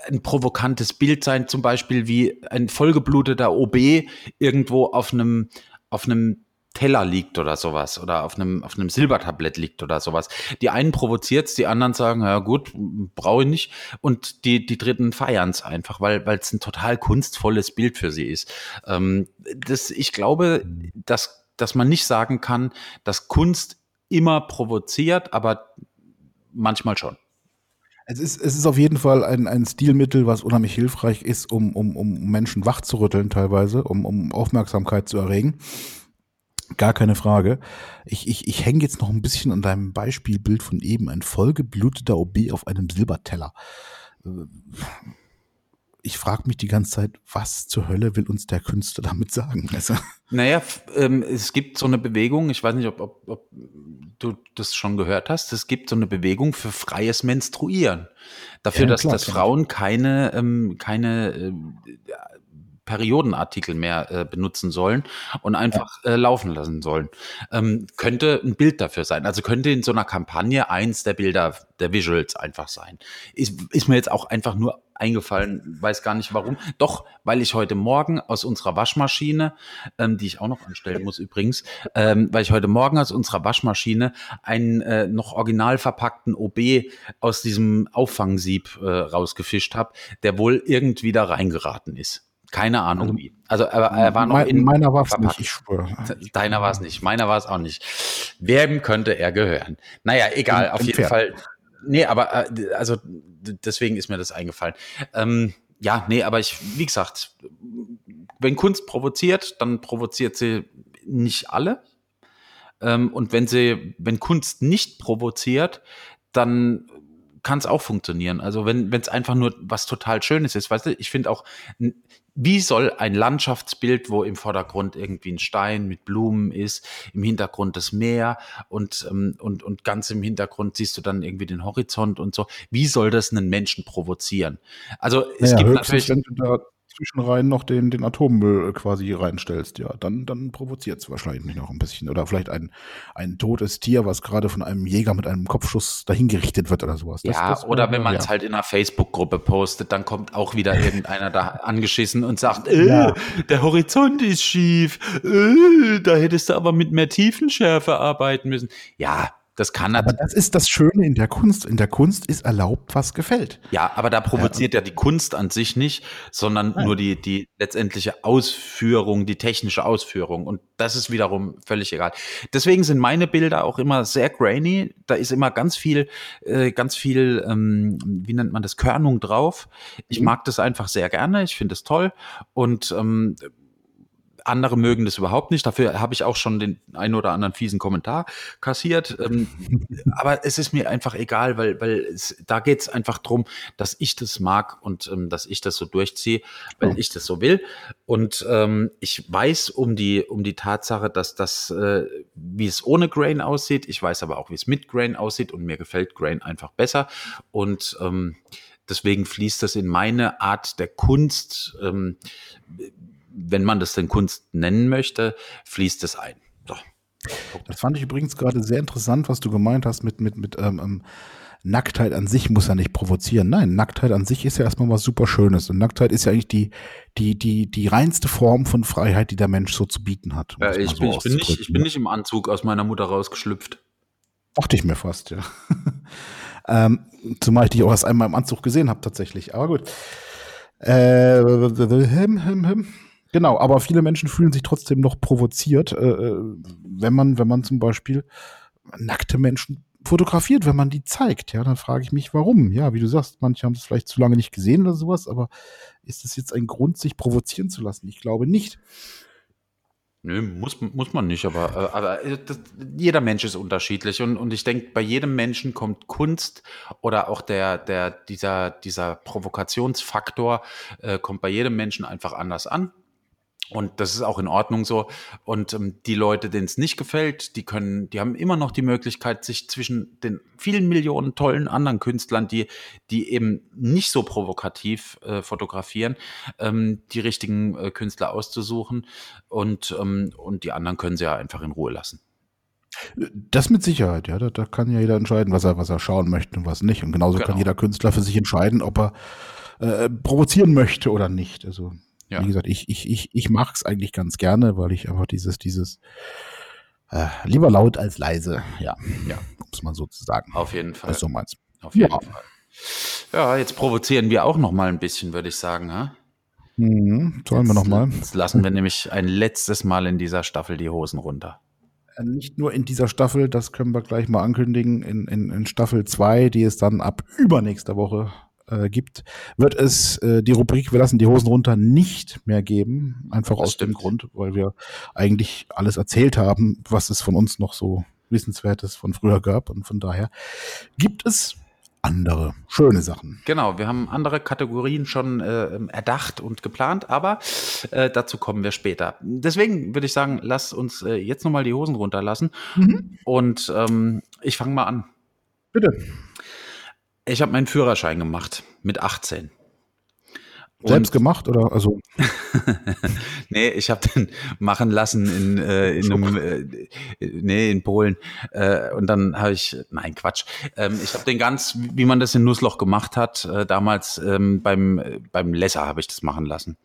ein provokantes Bild sein, zum Beispiel wie ein vollgebluteter OB irgendwo auf einem auf einem Teller liegt oder sowas oder auf einem, auf einem Silbertablett liegt oder sowas. Die einen provoziert's, die anderen sagen, ja gut, brauche ich nicht. Und die, die Dritten feiern's einfach, weil weil es ein total kunstvolles Bild für sie ist. Ähm, das, ich glaube, dass, dass man nicht sagen kann, dass Kunst immer provoziert, aber manchmal schon. Es ist, es ist auf jeden Fall ein, ein Stilmittel, was unheimlich hilfreich ist, um, um, um Menschen wachzurütteln teilweise, um, um Aufmerksamkeit zu erregen. Gar keine Frage. Ich, ich, ich hänge jetzt noch ein bisschen an deinem Beispielbild von eben. Ein vollgebluteter OB auf einem Silberteller. Äh, ich frage mich die ganze Zeit, was zur Hölle will uns der Künstler damit sagen? Also. Naja, ähm, es gibt so eine Bewegung, ich weiß nicht, ob, ob, ob du das schon gehört hast, es gibt so eine Bewegung für freies Menstruieren. Dafür, ja, dass, klar, dass Frauen keine, ähm, keine äh, Periodenartikel mehr äh, benutzen sollen und einfach äh, laufen lassen sollen. Ähm, könnte ein Bild dafür sein. Also könnte in so einer Kampagne eins der Bilder, der Visuals einfach sein. Ist, ist mir jetzt auch einfach nur eingefallen, weiß gar nicht warum. Doch, weil ich heute Morgen aus unserer Waschmaschine, ähm, die ich auch noch anstellen muss übrigens, ähm, weil ich heute Morgen aus unserer Waschmaschine einen äh, noch original verpackten OB aus diesem Auffangsieb äh, rausgefischt habe, der wohl irgendwie da reingeraten ist. Keine Ahnung also. Also er, er war noch mein, in meiner war es nicht, ich schwöre. Deiner war es nicht, meiner war es auch nicht. Wem könnte er gehören? Naja, egal, in, auf jeden Pferd. Fall. Nee, aber äh, also deswegen ist mir das eingefallen. Ähm, ja, nee, aber ich, wie gesagt, wenn Kunst provoziert, dann provoziert sie nicht alle. Ähm, und wenn sie, wenn Kunst nicht provoziert, dann kann es auch funktionieren. Also wenn es einfach nur was total Schönes ist, weißt du, ich finde auch, wie soll ein Landschaftsbild, wo im Vordergrund irgendwie ein Stein mit Blumen ist, im Hintergrund das Meer und, ähm, und, und ganz im Hintergrund siehst du dann irgendwie den Horizont und so, wie soll das einen Menschen provozieren? Also es naja, gibt natürlich. Wenn du da zwischenrein noch den, den Atommüll äh, quasi reinstellst, ja, dann, dann provoziert es wahrscheinlich noch ein bisschen. Oder vielleicht ein, ein totes Tier, was gerade von einem Jäger mit einem Kopfschuss dahingerichtet wird oder sowas. Das, ja, das, oder wenn man es ja. halt in einer Facebook-Gruppe postet, dann kommt auch wieder irgendeiner da angeschissen und sagt, äh, ja. der Horizont ist schief, äh, da hättest du aber mit mehr Tiefenschärfe arbeiten müssen. Ja, das kann aber das ist das Schöne in der Kunst. In der Kunst ist erlaubt, was gefällt. Ja, aber da provoziert ja, ja die Kunst an sich nicht, sondern Nein. nur die, die letztendliche Ausführung, die technische Ausführung. Und das ist wiederum völlig egal. Deswegen sind meine Bilder auch immer sehr grainy. Da ist immer ganz viel, äh, ganz viel, ähm, wie nennt man das, Körnung drauf. Ich mhm. mag das einfach sehr gerne. Ich finde es toll. Und ähm, andere mögen das überhaupt nicht. Dafür habe ich auch schon den einen oder anderen fiesen Kommentar kassiert. Ähm, (laughs) aber es ist mir einfach egal, weil, weil es, da geht es einfach drum, dass ich das mag und ähm, dass ich das so durchziehe, weil oh. ich das so will. Und ähm, ich weiß um die, um die Tatsache, dass das, äh, wie es ohne Grain aussieht. Ich weiß aber auch, wie es mit Grain aussieht und mir gefällt Grain einfach besser. Und ähm, deswegen fließt das in meine Art der Kunst, ähm, wenn man das denn Kunst nennen möchte, fließt es ein. So. Das fand ich übrigens gerade sehr interessant, was du gemeint hast mit, mit, mit ähm, ähm Nacktheit an sich muss ja nicht provozieren. Nein, Nacktheit an sich ist ja erstmal was super Schönes. Und Nacktheit ist ja eigentlich die, die, die, die reinste Form von Freiheit, die der Mensch so zu bieten hat. Ja, ich, so bin, ich, bin nicht, ich bin nicht im Anzug aus meiner Mutter rausgeschlüpft. Dachte ich mir fast, ja. (laughs) ähm, zumal ich dich auch erst einmal im Anzug gesehen habe, tatsächlich. Aber gut. Äh, (laughs) genau, aber viele Menschen fühlen sich trotzdem noch provoziert, äh, äh, wenn man, wenn man zum Beispiel nackte Menschen fotografiert, wenn man die zeigt. Ja, dann frage ich mich, warum. Ja, wie du sagst, manche haben es vielleicht zu lange nicht gesehen oder sowas, aber ist das jetzt ein Grund, sich provozieren zu lassen? Ich glaube nicht. Nö, muss, muss man nicht, aber, äh, aber äh, das, jeder Mensch ist unterschiedlich und, und ich denke, bei jedem Menschen kommt Kunst oder auch der, der, dieser, dieser Provokationsfaktor äh, kommt bei jedem Menschen einfach anders an. Und das ist auch in Ordnung so. Und ähm, die Leute, denen es nicht gefällt, die können, die haben immer noch die Möglichkeit, sich zwischen den vielen Millionen tollen anderen Künstlern, die, die eben nicht so provokativ äh, fotografieren, ähm, die richtigen äh, Künstler auszusuchen. Und, ähm, und die anderen können sie ja einfach in Ruhe lassen. Das mit Sicherheit, ja. Da, da kann ja jeder entscheiden, was er, was er schauen möchte und was nicht. Und genauso genau. kann jeder Künstler für sich entscheiden, ob er äh, provozieren möchte oder nicht. Also ja. Wie gesagt, ich, ich, ich, ich mache es eigentlich ganz gerne, weil ich einfach dieses, dieses äh, lieber laut als leise, ja, ja, muss man sozusagen. Auf jeden Fall. So meins. Auf jeden ja. Fall. Ja, jetzt provozieren wir auch noch mal ein bisschen, würde ich sagen. Ha? Mhm, sollen jetzt, wir noch mal? Jetzt lassen wir nämlich ein letztes Mal in dieser Staffel die Hosen runter. Äh, nicht nur in dieser Staffel, das können wir gleich mal ankündigen, in, in, in Staffel 2, die es dann ab übernächster Woche äh, gibt, wird es äh, die Rubrik Wir lassen die Hosen runter nicht mehr geben. Einfach das aus stimmt. dem Grund, weil wir eigentlich alles erzählt haben, was es von uns noch so Wissenswertes von früher gab. Und von daher gibt es andere schöne Sachen. Genau, wir haben andere Kategorien schon äh, erdacht und geplant, aber äh, dazu kommen wir später. Deswegen würde ich sagen, lass uns äh, jetzt nochmal die Hosen runterlassen. Mhm. Und ähm, ich fange mal an. Bitte. Ich habe meinen Führerschein gemacht mit 18. Selbst gemacht oder also? (laughs) nee, ich habe den machen lassen in, äh, in einem äh, nee in Polen äh, und dann habe ich nein Quatsch. Ähm, ich habe den ganz wie man das in Nussloch gemacht hat äh, damals ähm, beim beim Lesser habe ich das machen lassen.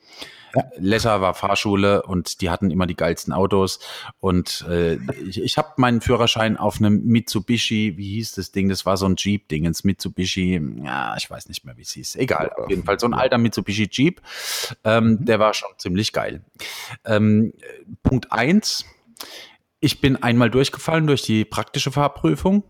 Ja. Lesser war Fahrschule und die hatten immer die geilsten Autos. Und äh, ich, ich habe meinen Führerschein auf einem Mitsubishi, wie hieß das Ding? Das war so ein Jeep-Ding, ins Mitsubishi, ja, ich weiß nicht mehr, wie es hieß. Egal, auf jeden Fall so ein alter Mitsubishi Jeep. Ähm, mhm. Der war schon ziemlich geil. Ähm, Punkt eins. Ich bin einmal durchgefallen durch die praktische Fahrprüfung.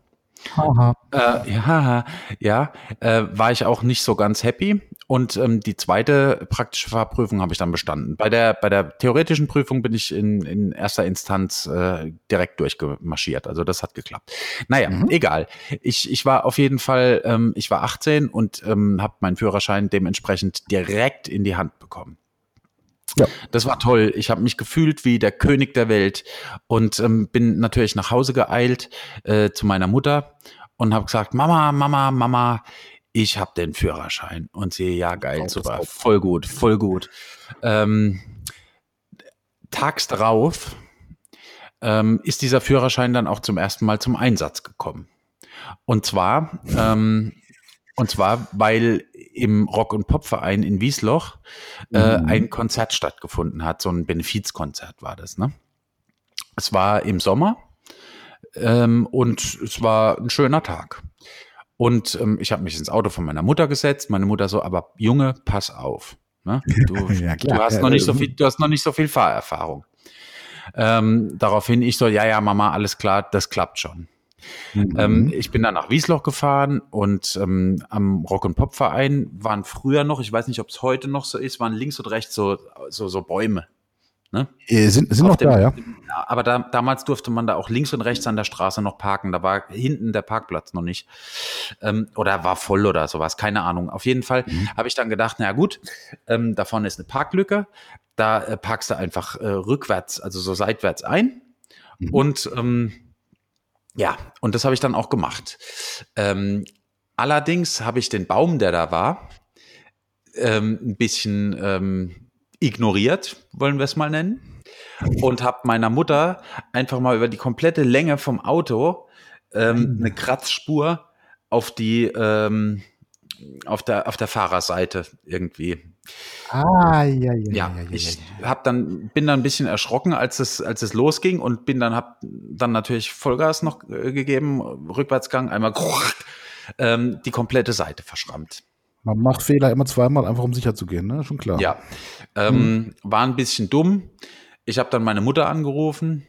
Äh, ja, ja, äh, war ich auch nicht so ganz happy. Und ähm, die zweite praktische Fahrprüfung habe ich dann bestanden. Bei der, bei der theoretischen Prüfung bin ich in, in erster Instanz äh, direkt durchgemarschiert. Also das hat geklappt. Naja, mhm. egal. Ich, ich war auf jeden Fall, ähm, ich war 18 und ähm, habe meinen Führerschein dementsprechend direkt in die Hand bekommen. Ja. Das war toll. Ich habe mich gefühlt wie der König der Welt und ähm, bin natürlich nach Hause geeilt äh, zu meiner Mutter und habe gesagt, Mama, Mama, Mama, ich habe den Führerschein. Und sie, ja geil, super, voll gut, voll gut. Ähm, tags darauf ähm, ist dieser Führerschein dann auch zum ersten Mal zum Einsatz gekommen. Und zwar, ähm, und zwar, weil im Rock- und Popverein in Wiesloch äh, mhm. ein Konzert stattgefunden hat. So ein Benefizkonzert war das, ne? Es war im Sommer ähm, und es war ein schöner Tag. Und ähm, ich habe mich ins Auto von meiner Mutter gesetzt. Meine Mutter so, aber Junge, pass auf. Ne? Du, (laughs) ja, du, hast noch nicht so viel, du hast noch nicht so viel Fahrerfahrung. Ähm, daraufhin ich so, ja, ja, Mama, alles klar, das klappt schon. Mhm. Ähm, ich bin dann nach Wiesloch gefahren und ähm, am Rock- und Pop-Verein waren früher noch, ich weiß nicht, ob es heute noch so ist, waren links und rechts so, so, so Bäume. Ne? Äh, sind, sind noch dem, da, ja. Aber da, damals durfte man da auch links und rechts an der Straße noch parken. Da war hinten der Parkplatz noch nicht. Ähm, oder war voll oder sowas, keine Ahnung. Auf jeden Fall mhm. habe ich dann gedacht, na gut, ähm, da vorne ist eine Parklücke. Da äh, parkst du einfach äh, rückwärts, also so seitwärts ein. Mhm. Und ähm, ja, und das habe ich dann auch gemacht. Ähm, allerdings habe ich den Baum, der da war, ähm, ein bisschen ähm, ignoriert, wollen wir es mal nennen. Und habe meiner Mutter einfach mal über die komplette Länge vom Auto ähm, eine Kratzspur auf die ähm, auf der auf der Fahrerseite irgendwie. Ah, ja, ja, Ja, ja, ja, ich ja, hab dann bin dann ein bisschen erschrocken, als es als es losging und bin dann hab dann natürlich Vollgas noch äh, gegeben, Rückwärtsgang einmal ähm, die komplette Seite verschrammt. Man macht Fehler immer zweimal, einfach um sicher zu gehen, ne? Schon klar. Ja, ähm, war ein bisschen dumm. Ich habe dann meine Mutter angerufen.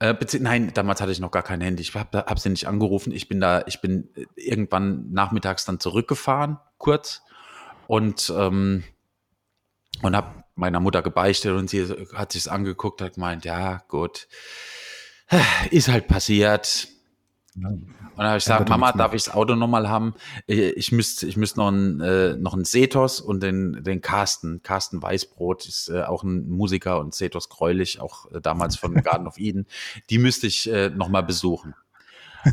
Äh, nein, damals hatte ich noch gar kein Handy. Ich habe hab sie nicht angerufen. Ich bin da, ich bin äh, irgendwann nachmittags dann zurückgefahren, kurz und ähm, und habe meiner Mutter gebeichtet und sie hat sich's angeguckt, hat gemeint, ja gut, ist halt passiert. Und dann habe ich gesagt, ja Mama, darf ich das Auto nochmal haben? Ich müsste ich müsste noch einen, äh, noch einen Setos und den, den Carsten. Carsten Weißbrot ist äh, auch ein Musiker und Setos Greulich, auch äh, damals von (laughs) Garden of Eden. Die müsste ich äh, nochmal besuchen.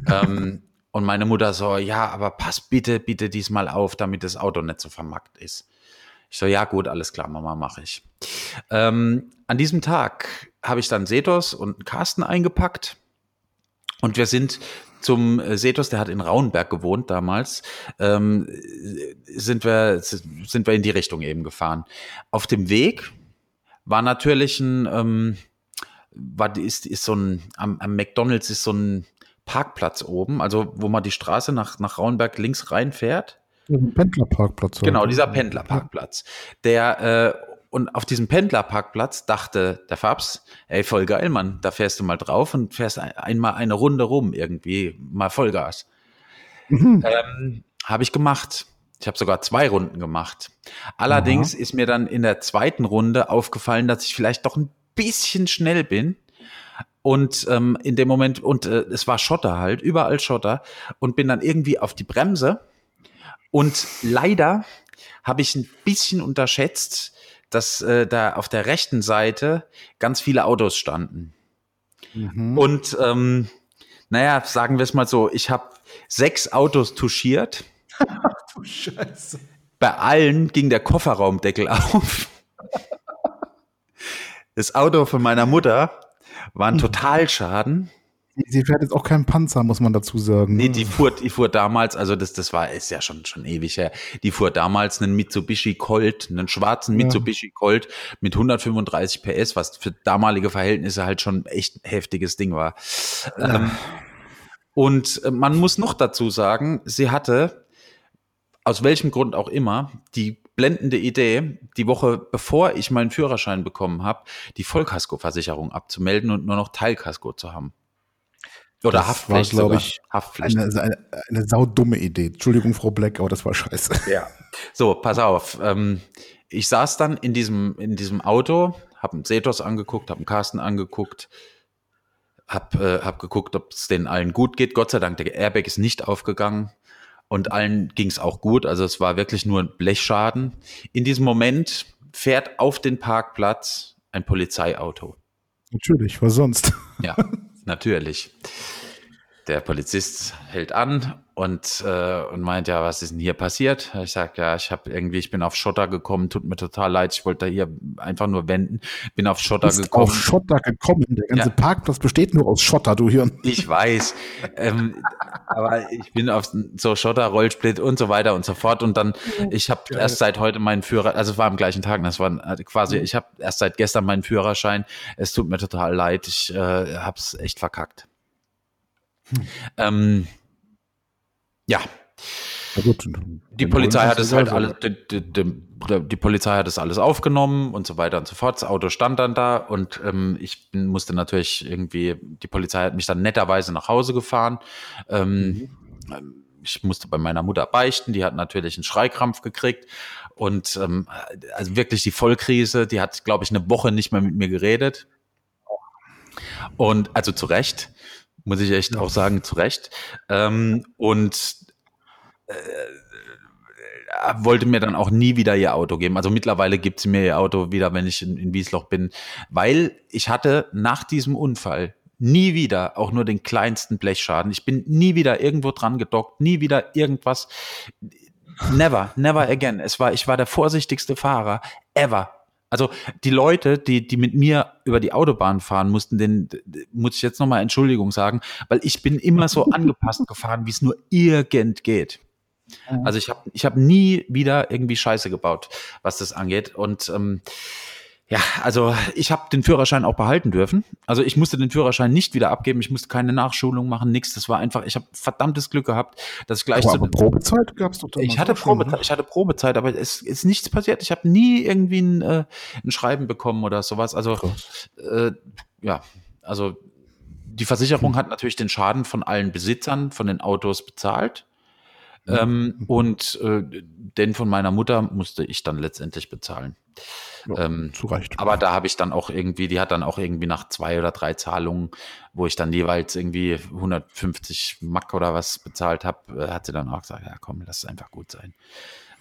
ähm, und meine Mutter so, ja, aber pass bitte, bitte diesmal auf, damit das Auto nicht so vermackt ist. Ich so, ja gut, alles klar, Mama, mache ich. Ähm, an diesem Tag habe ich dann Setos und Carsten eingepackt und wir sind zum äh, Setos, der hat in Rauenberg gewohnt damals, ähm, sind, wir, sind wir in die Richtung eben gefahren. Auf dem Weg war natürlich ein, ähm, war, ist, ist so ein, am, am McDonalds ist so ein Parkplatz oben, also wo man die Straße nach, nach Rauenberg links reinfährt. Pendlerparkplatz. Genau, halt. dieser Pendlerparkplatz. Der, äh, und auf diesem Pendlerparkplatz dachte der Fabs, ey, voll geil, Mann, da fährst du mal drauf und fährst ein, einmal eine Runde rum, irgendwie, mal Vollgas. Mhm. Ähm, habe ich gemacht. Ich habe sogar zwei Runden gemacht. Allerdings ist mir dann in der zweiten Runde aufgefallen, dass ich vielleicht doch ein bisschen schnell bin. Und ähm, in dem Moment, und äh, es war Schotter halt, überall Schotter, und bin dann irgendwie auf die Bremse. Und leider habe ich ein bisschen unterschätzt, dass äh, da auf der rechten Seite ganz viele Autos standen. Mhm. Und ähm, naja, sagen wir es mal so, ich habe sechs Autos touchiert. (laughs) du Scheiße. Bei allen ging der Kofferraumdeckel (laughs) auf. Das Auto von meiner Mutter war ein Totalschaden. Sie fährt jetzt auch kein Panzer, muss man dazu sagen. Nee, ne? die fuhr, die fuhr damals, also das, das war, ist ja schon, schon ewig her. Die fuhr damals einen Mitsubishi Colt, einen schwarzen Ja. Mitsubishi Colt mit 135 PS, was für damalige Verhältnisse halt schon echt ein heftiges Ding war. Ähm, und äh, man muss noch dazu sagen, sie hatte, aus welchem Grund auch immer, die blendende Idee, die Woche bevor ich meinen Führerschein bekommen habe, die Vollkaskoversicherung abzumelden und nur noch Teilkasko zu haben. Oder Das Haftpflicht, war, glaub sogar. ich, Haftpflicht. eine, eine, eine saudumme Idee. Entschuldigung, Frau Black, aber das war scheiße. Ja. So, pass auf. Ähm, ich saß dann in diesem, in diesem Auto, habe einen Setos angeguckt, habe einen Carsten angeguckt, habe äh, hab geguckt, ob es denen allen gut geht. Gott sei Dank, der Airbag ist nicht aufgegangen und allen ging es auch gut. Also es war wirklich nur ein Blechschaden. In diesem Moment fährt auf den Parkplatz ein Polizeiauto. Natürlich, was sonst? Ja, (laughs) natürlich. Der Polizist hält an und, äh, und meint, ja, was ist denn hier passiert? Ich sag, ja, ich habe irgendwie, ich bin auf Schotter gekommen, tut mir total leid, ich wollte da hier einfach nur wenden, bin auf Schotter Ist gekommen. auf Schotter gekommen. Der ganze Ja. Parkplatz besteht nur aus Schotter, du Hirn. Ich weiß, ähm, aber ich bin auf so Schotter, Rollsplit und so weiter und so fort. Und dann, ich habe erst seit heute meinen Führer, also es war am gleichen Tag, das war äh, quasi, ich habe erst seit gestern meinen Führerschein. Es tut mir total leid, ich äh, habe es echt verkackt. Ähm, ja, gut. die Polizei hat es halt alles, die, die, die, die Polizei hat es alles aufgenommen und so weiter und so fort. Das Auto stand dann da und ähm, ich musste natürlich irgendwie, die Polizei hat mich dann netterweise nach Hause gefahren. Ähm, ähm, ich musste bei meiner Mutter beichten, die hat natürlich einen Schreikrampf gekriegt und ähm, also wirklich die Vollkrise, die hat, glaube ich, eine Woche nicht mehr mit mir geredet. Und also zu Recht, muss ich echt auch sagen, zu Recht. Ähm, und äh, wollte mir dann auch nie wieder ihr Auto geben. Also mittlerweile gibt sie mir ihr Auto wieder, wenn ich in, in Wiesloch bin, weil ich hatte nach diesem Unfall nie wieder auch nur den kleinsten Blechschaden. Ich bin nie wieder irgendwo dran gedockt, nie wieder irgendwas. Never, never again. Es war, ich war der vorsichtigste Fahrer ever. Also die Leute, die, die mit mir über die Autobahn fahren mussten, den muss ich jetzt nochmal Entschuldigung sagen, weil ich bin immer so angepasst (laughs) gefahren, wie es nur irgend geht. Also ich habe ich hab nie wieder irgendwie Scheiße gebaut, was das angeht. Und ähm, ja, also ich habe den Führerschein auch behalten dürfen. Also ich musste den Führerschein nicht wieder abgeben. Ich musste keine Nachschulung machen, nichts. Das war einfach, ich habe verdammtes Glück gehabt, dass ich gleich aber, aber Probezeit gab's doch Ich hatte Probezeit, ich hatte Probezeit, aber es ist nichts passiert. Ich habe nie irgendwie ein, äh, ein Schreiben bekommen oder sowas. Also äh, ja, also die Versicherung hm. hat natürlich den Schaden von allen Besitzern von den Autos bezahlt. Ähm, mhm. und äh, den von meiner Mutter musste ich dann letztendlich bezahlen. Ja, ähm, zu Recht. Aber da habe ich dann auch irgendwie, die hat dann auch irgendwie nach zwei oder drei Zahlungen, wo ich dann jeweils irgendwie 150 Mack oder was bezahlt habe, äh, hat sie dann auch gesagt, ja komm, lass es einfach gut sein.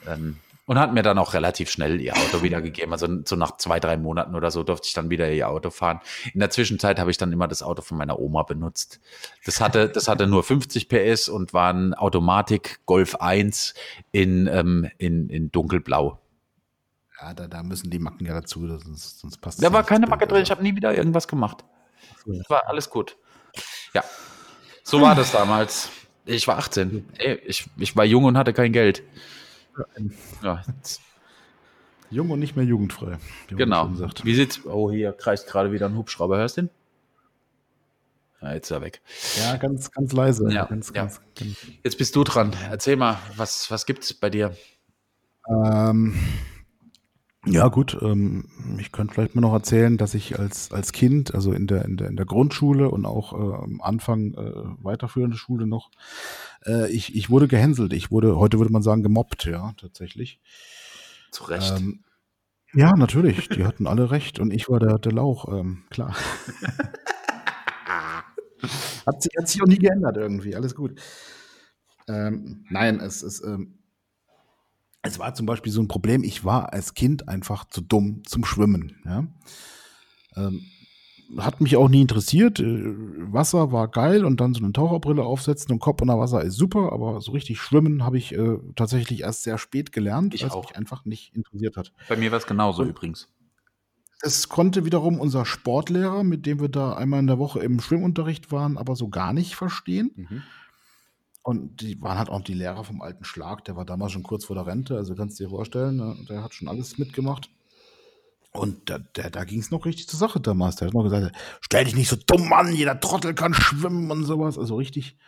Ähm, und hat mir dann auch relativ schnell ihr Auto wiedergegeben. Also so nach zwei, drei Monaten oder so durfte ich dann wieder ihr Auto fahren. In der Zwischenzeit habe ich dann immer das Auto von meiner Oma benutzt. Das hatte, das hatte nur 50 PS und war ein Automatik Golf 1 in, ähm, in, in dunkelblau. Ja, da, da müssen die Macken ja dazu, sonst, sonst passt Da war keine Macke drin, ich habe nie wieder irgendwas gemacht. Das war alles gut. Ja, so war das damals. Ich war 18. Ey, ich, ich war jung und hatte kein Geld. Ja. Jung und nicht mehr jugendfrei. Genau. Wie sieht's? Oh, hier kreist gerade wieder ein Hubschrauber. Hörst du den? Ja, jetzt ist er weg. Ja, ganz, ganz leise. Ja, ganz, ja. Ganz, ganz. Jetzt bist du dran. Erzähl mal, was, was gibt's bei dir? Ähm, ja, gut. Ähm, ich könnte vielleicht mal noch erzählen, dass ich als, als Kind, also in der, in der, in der Grundschule und auch äh, am Anfang äh, weiterführende Schule noch, äh, ich, ich wurde gehänselt. Ich wurde, heute würde man sagen, gemobbt, ja, tatsächlich. Zu Recht. Ähm, ja, natürlich. Die hatten alle recht und ich war der, der Lauch, ähm, klar. (laughs) hat, sich, hat sich auch nie geändert irgendwie. Alles gut. Ähm, nein, es ist. Ähm, es war zum Beispiel so ein Problem, ich war als Kind einfach zu dumm zum Schwimmen. Ja? Ähm, hat mich auch nie interessiert. Äh, Wasser war geil und dann so eine Taucherbrille aufsetzen und Kopf unter Wasser ist super, aber so richtig schwimmen habe ich äh, tatsächlich erst sehr spät gelernt, weil es mich einfach nicht interessiert hat. Bei mir war es genauso und übrigens. Es konnte wiederum unser Sportlehrer, mit dem wir da einmal in der Woche im Schwimmunterricht waren, aber so gar nicht verstehen. Mhm. Und die waren halt auch die Lehrer vom alten Schlag, der war damals schon kurz vor der Rente, also kannst du dir vorstellen, ne? der hat schon alles mitgemacht. Und da, der, da ging es noch richtig zur Sache damals. Der hat noch gesagt, stell dich nicht so dumm an, jeder Trottel kann schwimmen und sowas. Also richtig.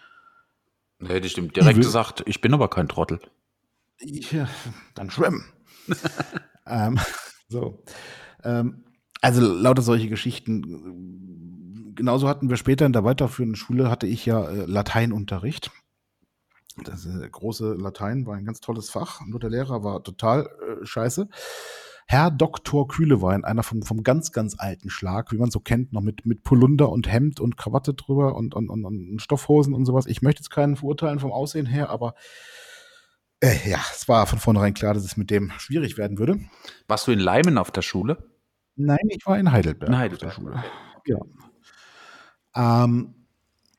Da hätte ich dem direkt gesagt, ich bin aber kein Trottel. Ja, dann schwimmen. (laughs) ähm, so. Ähm, also lauter solche Geschichten. Genauso hatten wir später in der weiterführenden Schule, hatte ich ja äh, Lateinunterricht. Das äh, große Latein war ein ganz tolles Fach. Nur der Lehrer war total äh, scheiße. Herr Doktor Kühlewein, einer vom, vom ganz, ganz alten Schlag, wie man so kennt, noch mit, mit Polunder und Hemd und Krawatte drüber und, und, und, und Stoffhosen und sowas. Ich möchte jetzt keinen verurteilen vom Aussehen her, aber äh, ja, es war von vornherein klar, dass es mit dem schwierig werden würde. Warst du in Leimen auf der Schule? Nein, ich war in Heidelberg. In Heidelberg. Auf der Schule. Ja. Ähm,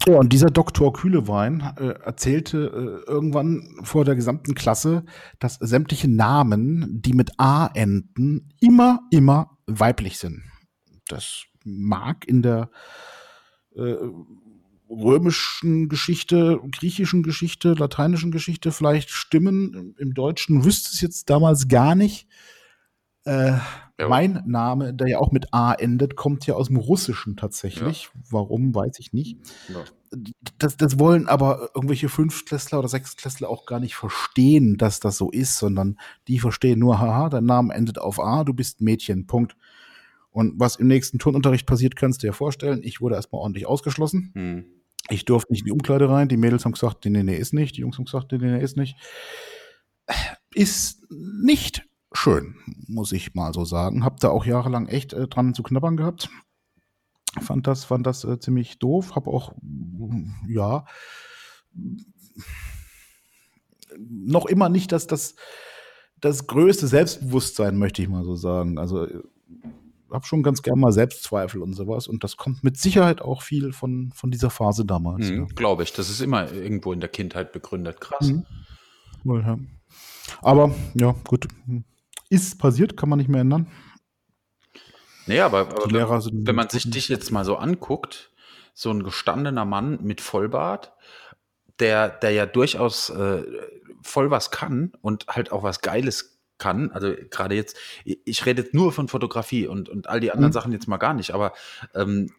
ja, und dieser Doktor Kühlewein äh, erzählte äh, irgendwann vor der gesamten Klasse, dass sämtliche Namen, die mit A enden, immer, immer weiblich sind. Das mag in der äh, römischen Geschichte, griechischen Geschichte, lateinischen Geschichte vielleicht stimmen. Im Deutschen wüsste es jetzt damals gar nicht. Äh, ja. Mein Name, der ja auch mit A endet, kommt ja aus dem Russischen tatsächlich. Ja. Warum, weiß ich nicht. Ja. Das, das wollen aber irgendwelche Fünftklässler oder Sechstklässler auch gar nicht verstehen, dass das so ist, sondern die verstehen nur, haha, dein Name endet auf A, du bist Mädchen, Punkt. Und was im nächsten Turnunterricht passiert, kannst du dir vorstellen. Ich wurde erstmal ordentlich ausgeschlossen. Hm. Ich durfte nicht in die Umkleide rein. Die Mädels haben gesagt, nee, nee, nee, ist nicht. Die Jungs haben gesagt, nee, nee, ist nicht. Ist nicht schön, muss ich mal so sagen. Hab da auch jahrelang echt äh, dran zu knabbern gehabt. Fand das, fand das äh, ziemlich doof. Hab auch, ja, noch immer nicht das, das, das größte Selbstbewusstsein, möchte ich mal so sagen. Also äh, habe schon ganz gern mal Selbstzweifel und sowas. Und das kommt mit Sicherheit auch viel von, von dieser Phase damals. Mhm, ja. Glaube ich. Das ist immer irgendwo in der Kindheit begründet. Krass. Mhm. Aber ja, gut. Ist passiert, kann man nicht mehr ändern. Nee, aber, aber wenn, wenn man sich dich jetzt mal so anguckt, so ein gestandener Mann mit Vollbart, der, der ja durchaus äh, voll was kann und halt auch was Geiles kann. Also gerade jetzt, ich rede jetzt nur von Fotografie und, und all die anderen mhm. Sachen jetzt mal gar nicht, aber ähm,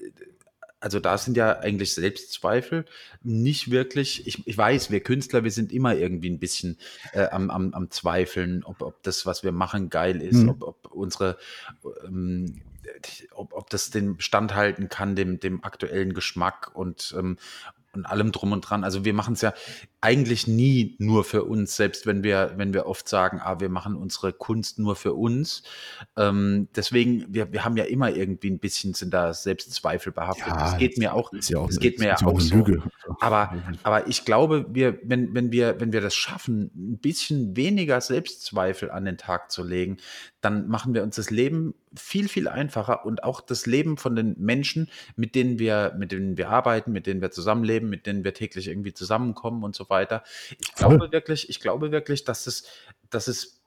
also da sind ja eigentlich Selbstzweifel nicht wirklich, ich, ich weiß, wir Künstler, wir sind immer irgendwie ein bisschen äh, am, am, am Zweifeln, ob, ob das, was wir machen, geil ist, mhm. ob, ob unsere ähm, ob, ob das den standhalten kann, dem, dem aktuellen Geschmack und, ähm, und allem drum und dran. Also wir machen es ja eigentlich nie nur für uns, selbst wenn wir, wenn wir oft sagen, ah, wir machen unsere Kunst nur für uns. Ähm, deswegen, wir, wir haben ja immer irgendwie ein bisschen sind da Selbstzweifel behaftet. Ja, das geht mir auch, ja auch, das geht mir ja auch, auch so. Lüge. Aber, aber ich glaube, wir, wenn, wenn wir, wenn wir das schaffen, ein bisschen weniger Selbstzweifel an den Tag zu legen, dann machen wir uns das Leben viel, viel einfacher und auch das Leben von den Menschen, mit denen wir, mit denen wir arbeiten, mit denen wir zusammenleben, mit denen wir täglich irgendwie zusammenkommen und so weiter. Ich glaube Voll. wirklich, ich glaube wirklich, dass es, dass es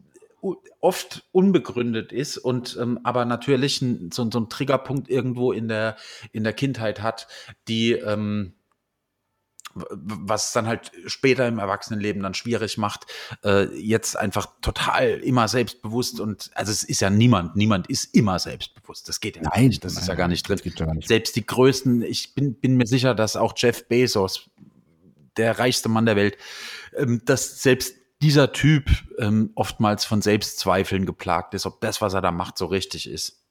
oft unbegründet ist und ähm, aber natürlich ein, so, so ein Triggerpunkt irgendwo in der, in der Kindheit hat, die, ähm, was dann halt später im Erwachsenenleben dann schwierig macht, äh, jetzt einfach total immer selbstbewusst und also es ist ja niemand, niemand ist immer selbstbewusst. Das geht ja nein, nicht, das nein, ist ja gar nicht drin. Gar nicht. Selbst die größten, ich bin, bin mir sicher, dass auch Jeff Bezos, der reichste Mann der Welt, ähm, dass selbst dieser Typ ähm, oftmals von Selbstzweifeln geplagt ist, ob das, was er da macht, so richtig ist.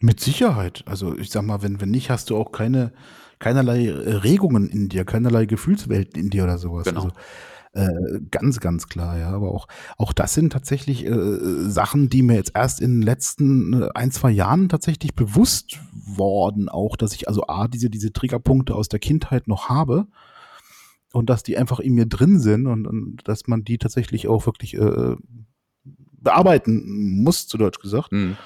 Mit Sicherheit. Also ich sag mal, wenn, wenn nicht, hast du auch keine keinerlei äh, Regungen in dir, keinerlei Gefühlswelten in dir oder sowas. Genau. Also, äh, ganz, ganz klar, ja. Aber auch, auch das sind tatsächlich äh, Sachen, die mir jetzt erst in den letzten äh, ein, zwei Jahren tatsächlich bewusst worden, auch, dass ich also A, diese, diese Triggerpunkte aus der Kindheit noch habe und dass die einfach in mir drin sind und, und dass man die tatsächlich auch wirklich äh, bearbeiten muss, zu Deutsch gesagt. Mhm.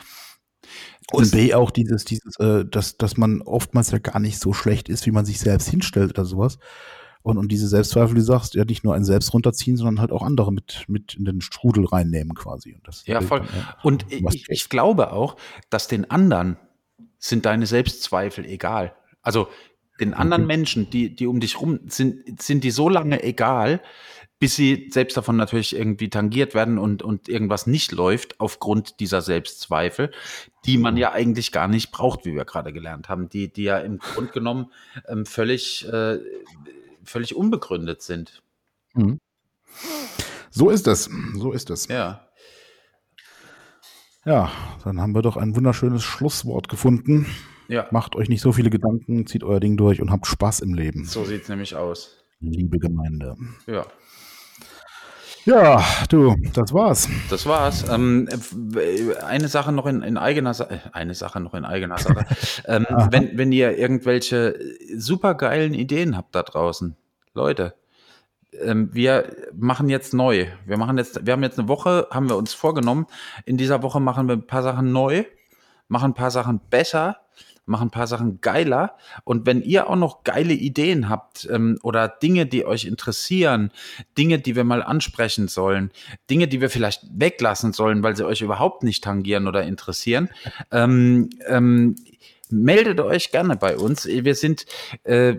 Und B auch dieses, dieses, äh, dass, dass man oftmals ja gar nicht so schlecht ist, wie man sich selbst hinstellt oder sowas. Und, und diese Selbstzweifel, die du sagst, ja nicht nur einen selbst runterziehen, sondern halt auch andere mit, mit in den Strudel reinnehmen quasi. Und das ja, voll. Dann, ja, und ich, ich glaube auch, dass den anderen sind deine Selbstzweifel egal. Also den anderen okay. Menschen, die, die um dich rum sind, sind die so lange egal, bis sie selbst davon natürlich irgendwie tangiert werden und, und irgendwas nicht läuft aufgrund dieser Selbstzweifel, die man ja eigentlich gar nicht braucht, wie wir gerade gelernt haben, die, die ja im Grunde genommen ähm, völlig, äh, völlig unbegründet sind. Mhm. So ist es. So ist es. Ja. Ja, dann haben wir doch ein wunderschönes Schlusswort gefunden. Ja. Macht euch nicht so viele Gedanken, zieht euer Ding durch und habt Spaß im Leben. So sieht es nämlich aus. Liebe Gemeinde. Ja. Ja, du, das war's. Das war's. Ähm, eine Sache noch in, in eigener Sache, äh, eine Sache noch in eigener Sache. (laughs) ähm, wenn, wenn ihr irgendwelche supergeilen Ideen habt da draußen, Leute, ähm, wir machen jetzt neu. Wir machen jetzt, wir haben jetzt eine Woche, haben wir uns vorgenommen. In dieser Woche machen wir ein paar Sachen neu, machen ein paar Sachen besser machen ein paar Sachen geiler. Und wenn ihr auch noch geile Ideen habt ähm, oder Dinge, die euch interessieren, Dinge, die wir mal ansprechen sollen, Dinge, die wir vielleicht weglassen sollen, weil sie euch überhaupt nicht tangieren oder interessieren, (laughs) ähm, ähm, meldet euch gerne bei uns. Wir sind äh,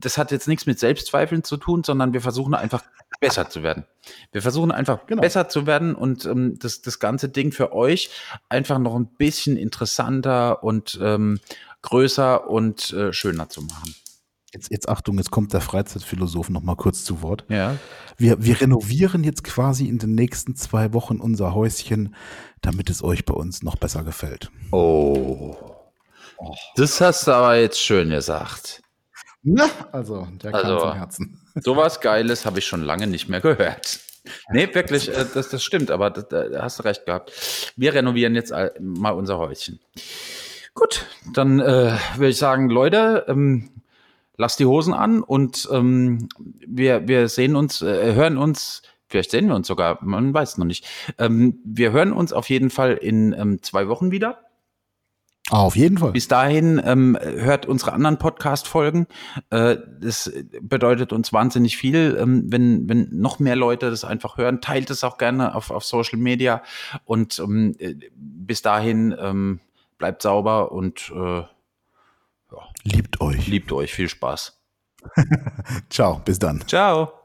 das hat jetzt nichts mit Selbstzweifeln zu tun, sondern wir versuchen einfach besser zu werden. Wir versuchen einfach genau. besser zu werden und ähm, das, das ganze Ding für euch einfach noch ein bisschen interessanter und ähm, größer und äh, schöner zu machen. Jetzt, jetzt Achtung, jetzt kommt der Freizeitphilosoph noch mal kurz zu Wort. Ja. Wir, wir renovieren jetzt quasi in den nächsten zwei Wochen unser Häuschen, damit es euch bei uns noch besser gefällt. Oh. oh. Das hast du aber jetzt schön gesagt. Na, also, der also, kam zum Herzen. (laughs) Sowas Geiles habe ich schon lange nicht mehr gehört. Nee, wirklich, äh, das, das stimmt, aber da, da hast du recht gehabt. Wir renovieren jetzt mal unser Häuschen. Gut, dann äh, würde ich sagen, Leute, ähm, lasst die Hosen an und ähm, wir, wir sehen uns, äh, hören uns, vielleicht sehen wir uns sogar, man weiß noch nicht. Ähm, wir hören uns auf jeden Fall in ähm, zwei Wochen wieder. Auf jeden Fall. Bis dahin ähm, hört unsere anderen Podcast-Folgen. Äh, das bedeutet uns wahnsinnig viel, ähm, wenn, wenn noch mehr Leute das einfach hören. Teilt es auch gerne auf, auf Social Media. Und ähm, äh, bis dahin ähm, bleibt sauber und äh, ja. liebt euch. Liebt euch. Viel Spaß. (laughs) Ciao, bis dann. Ciao.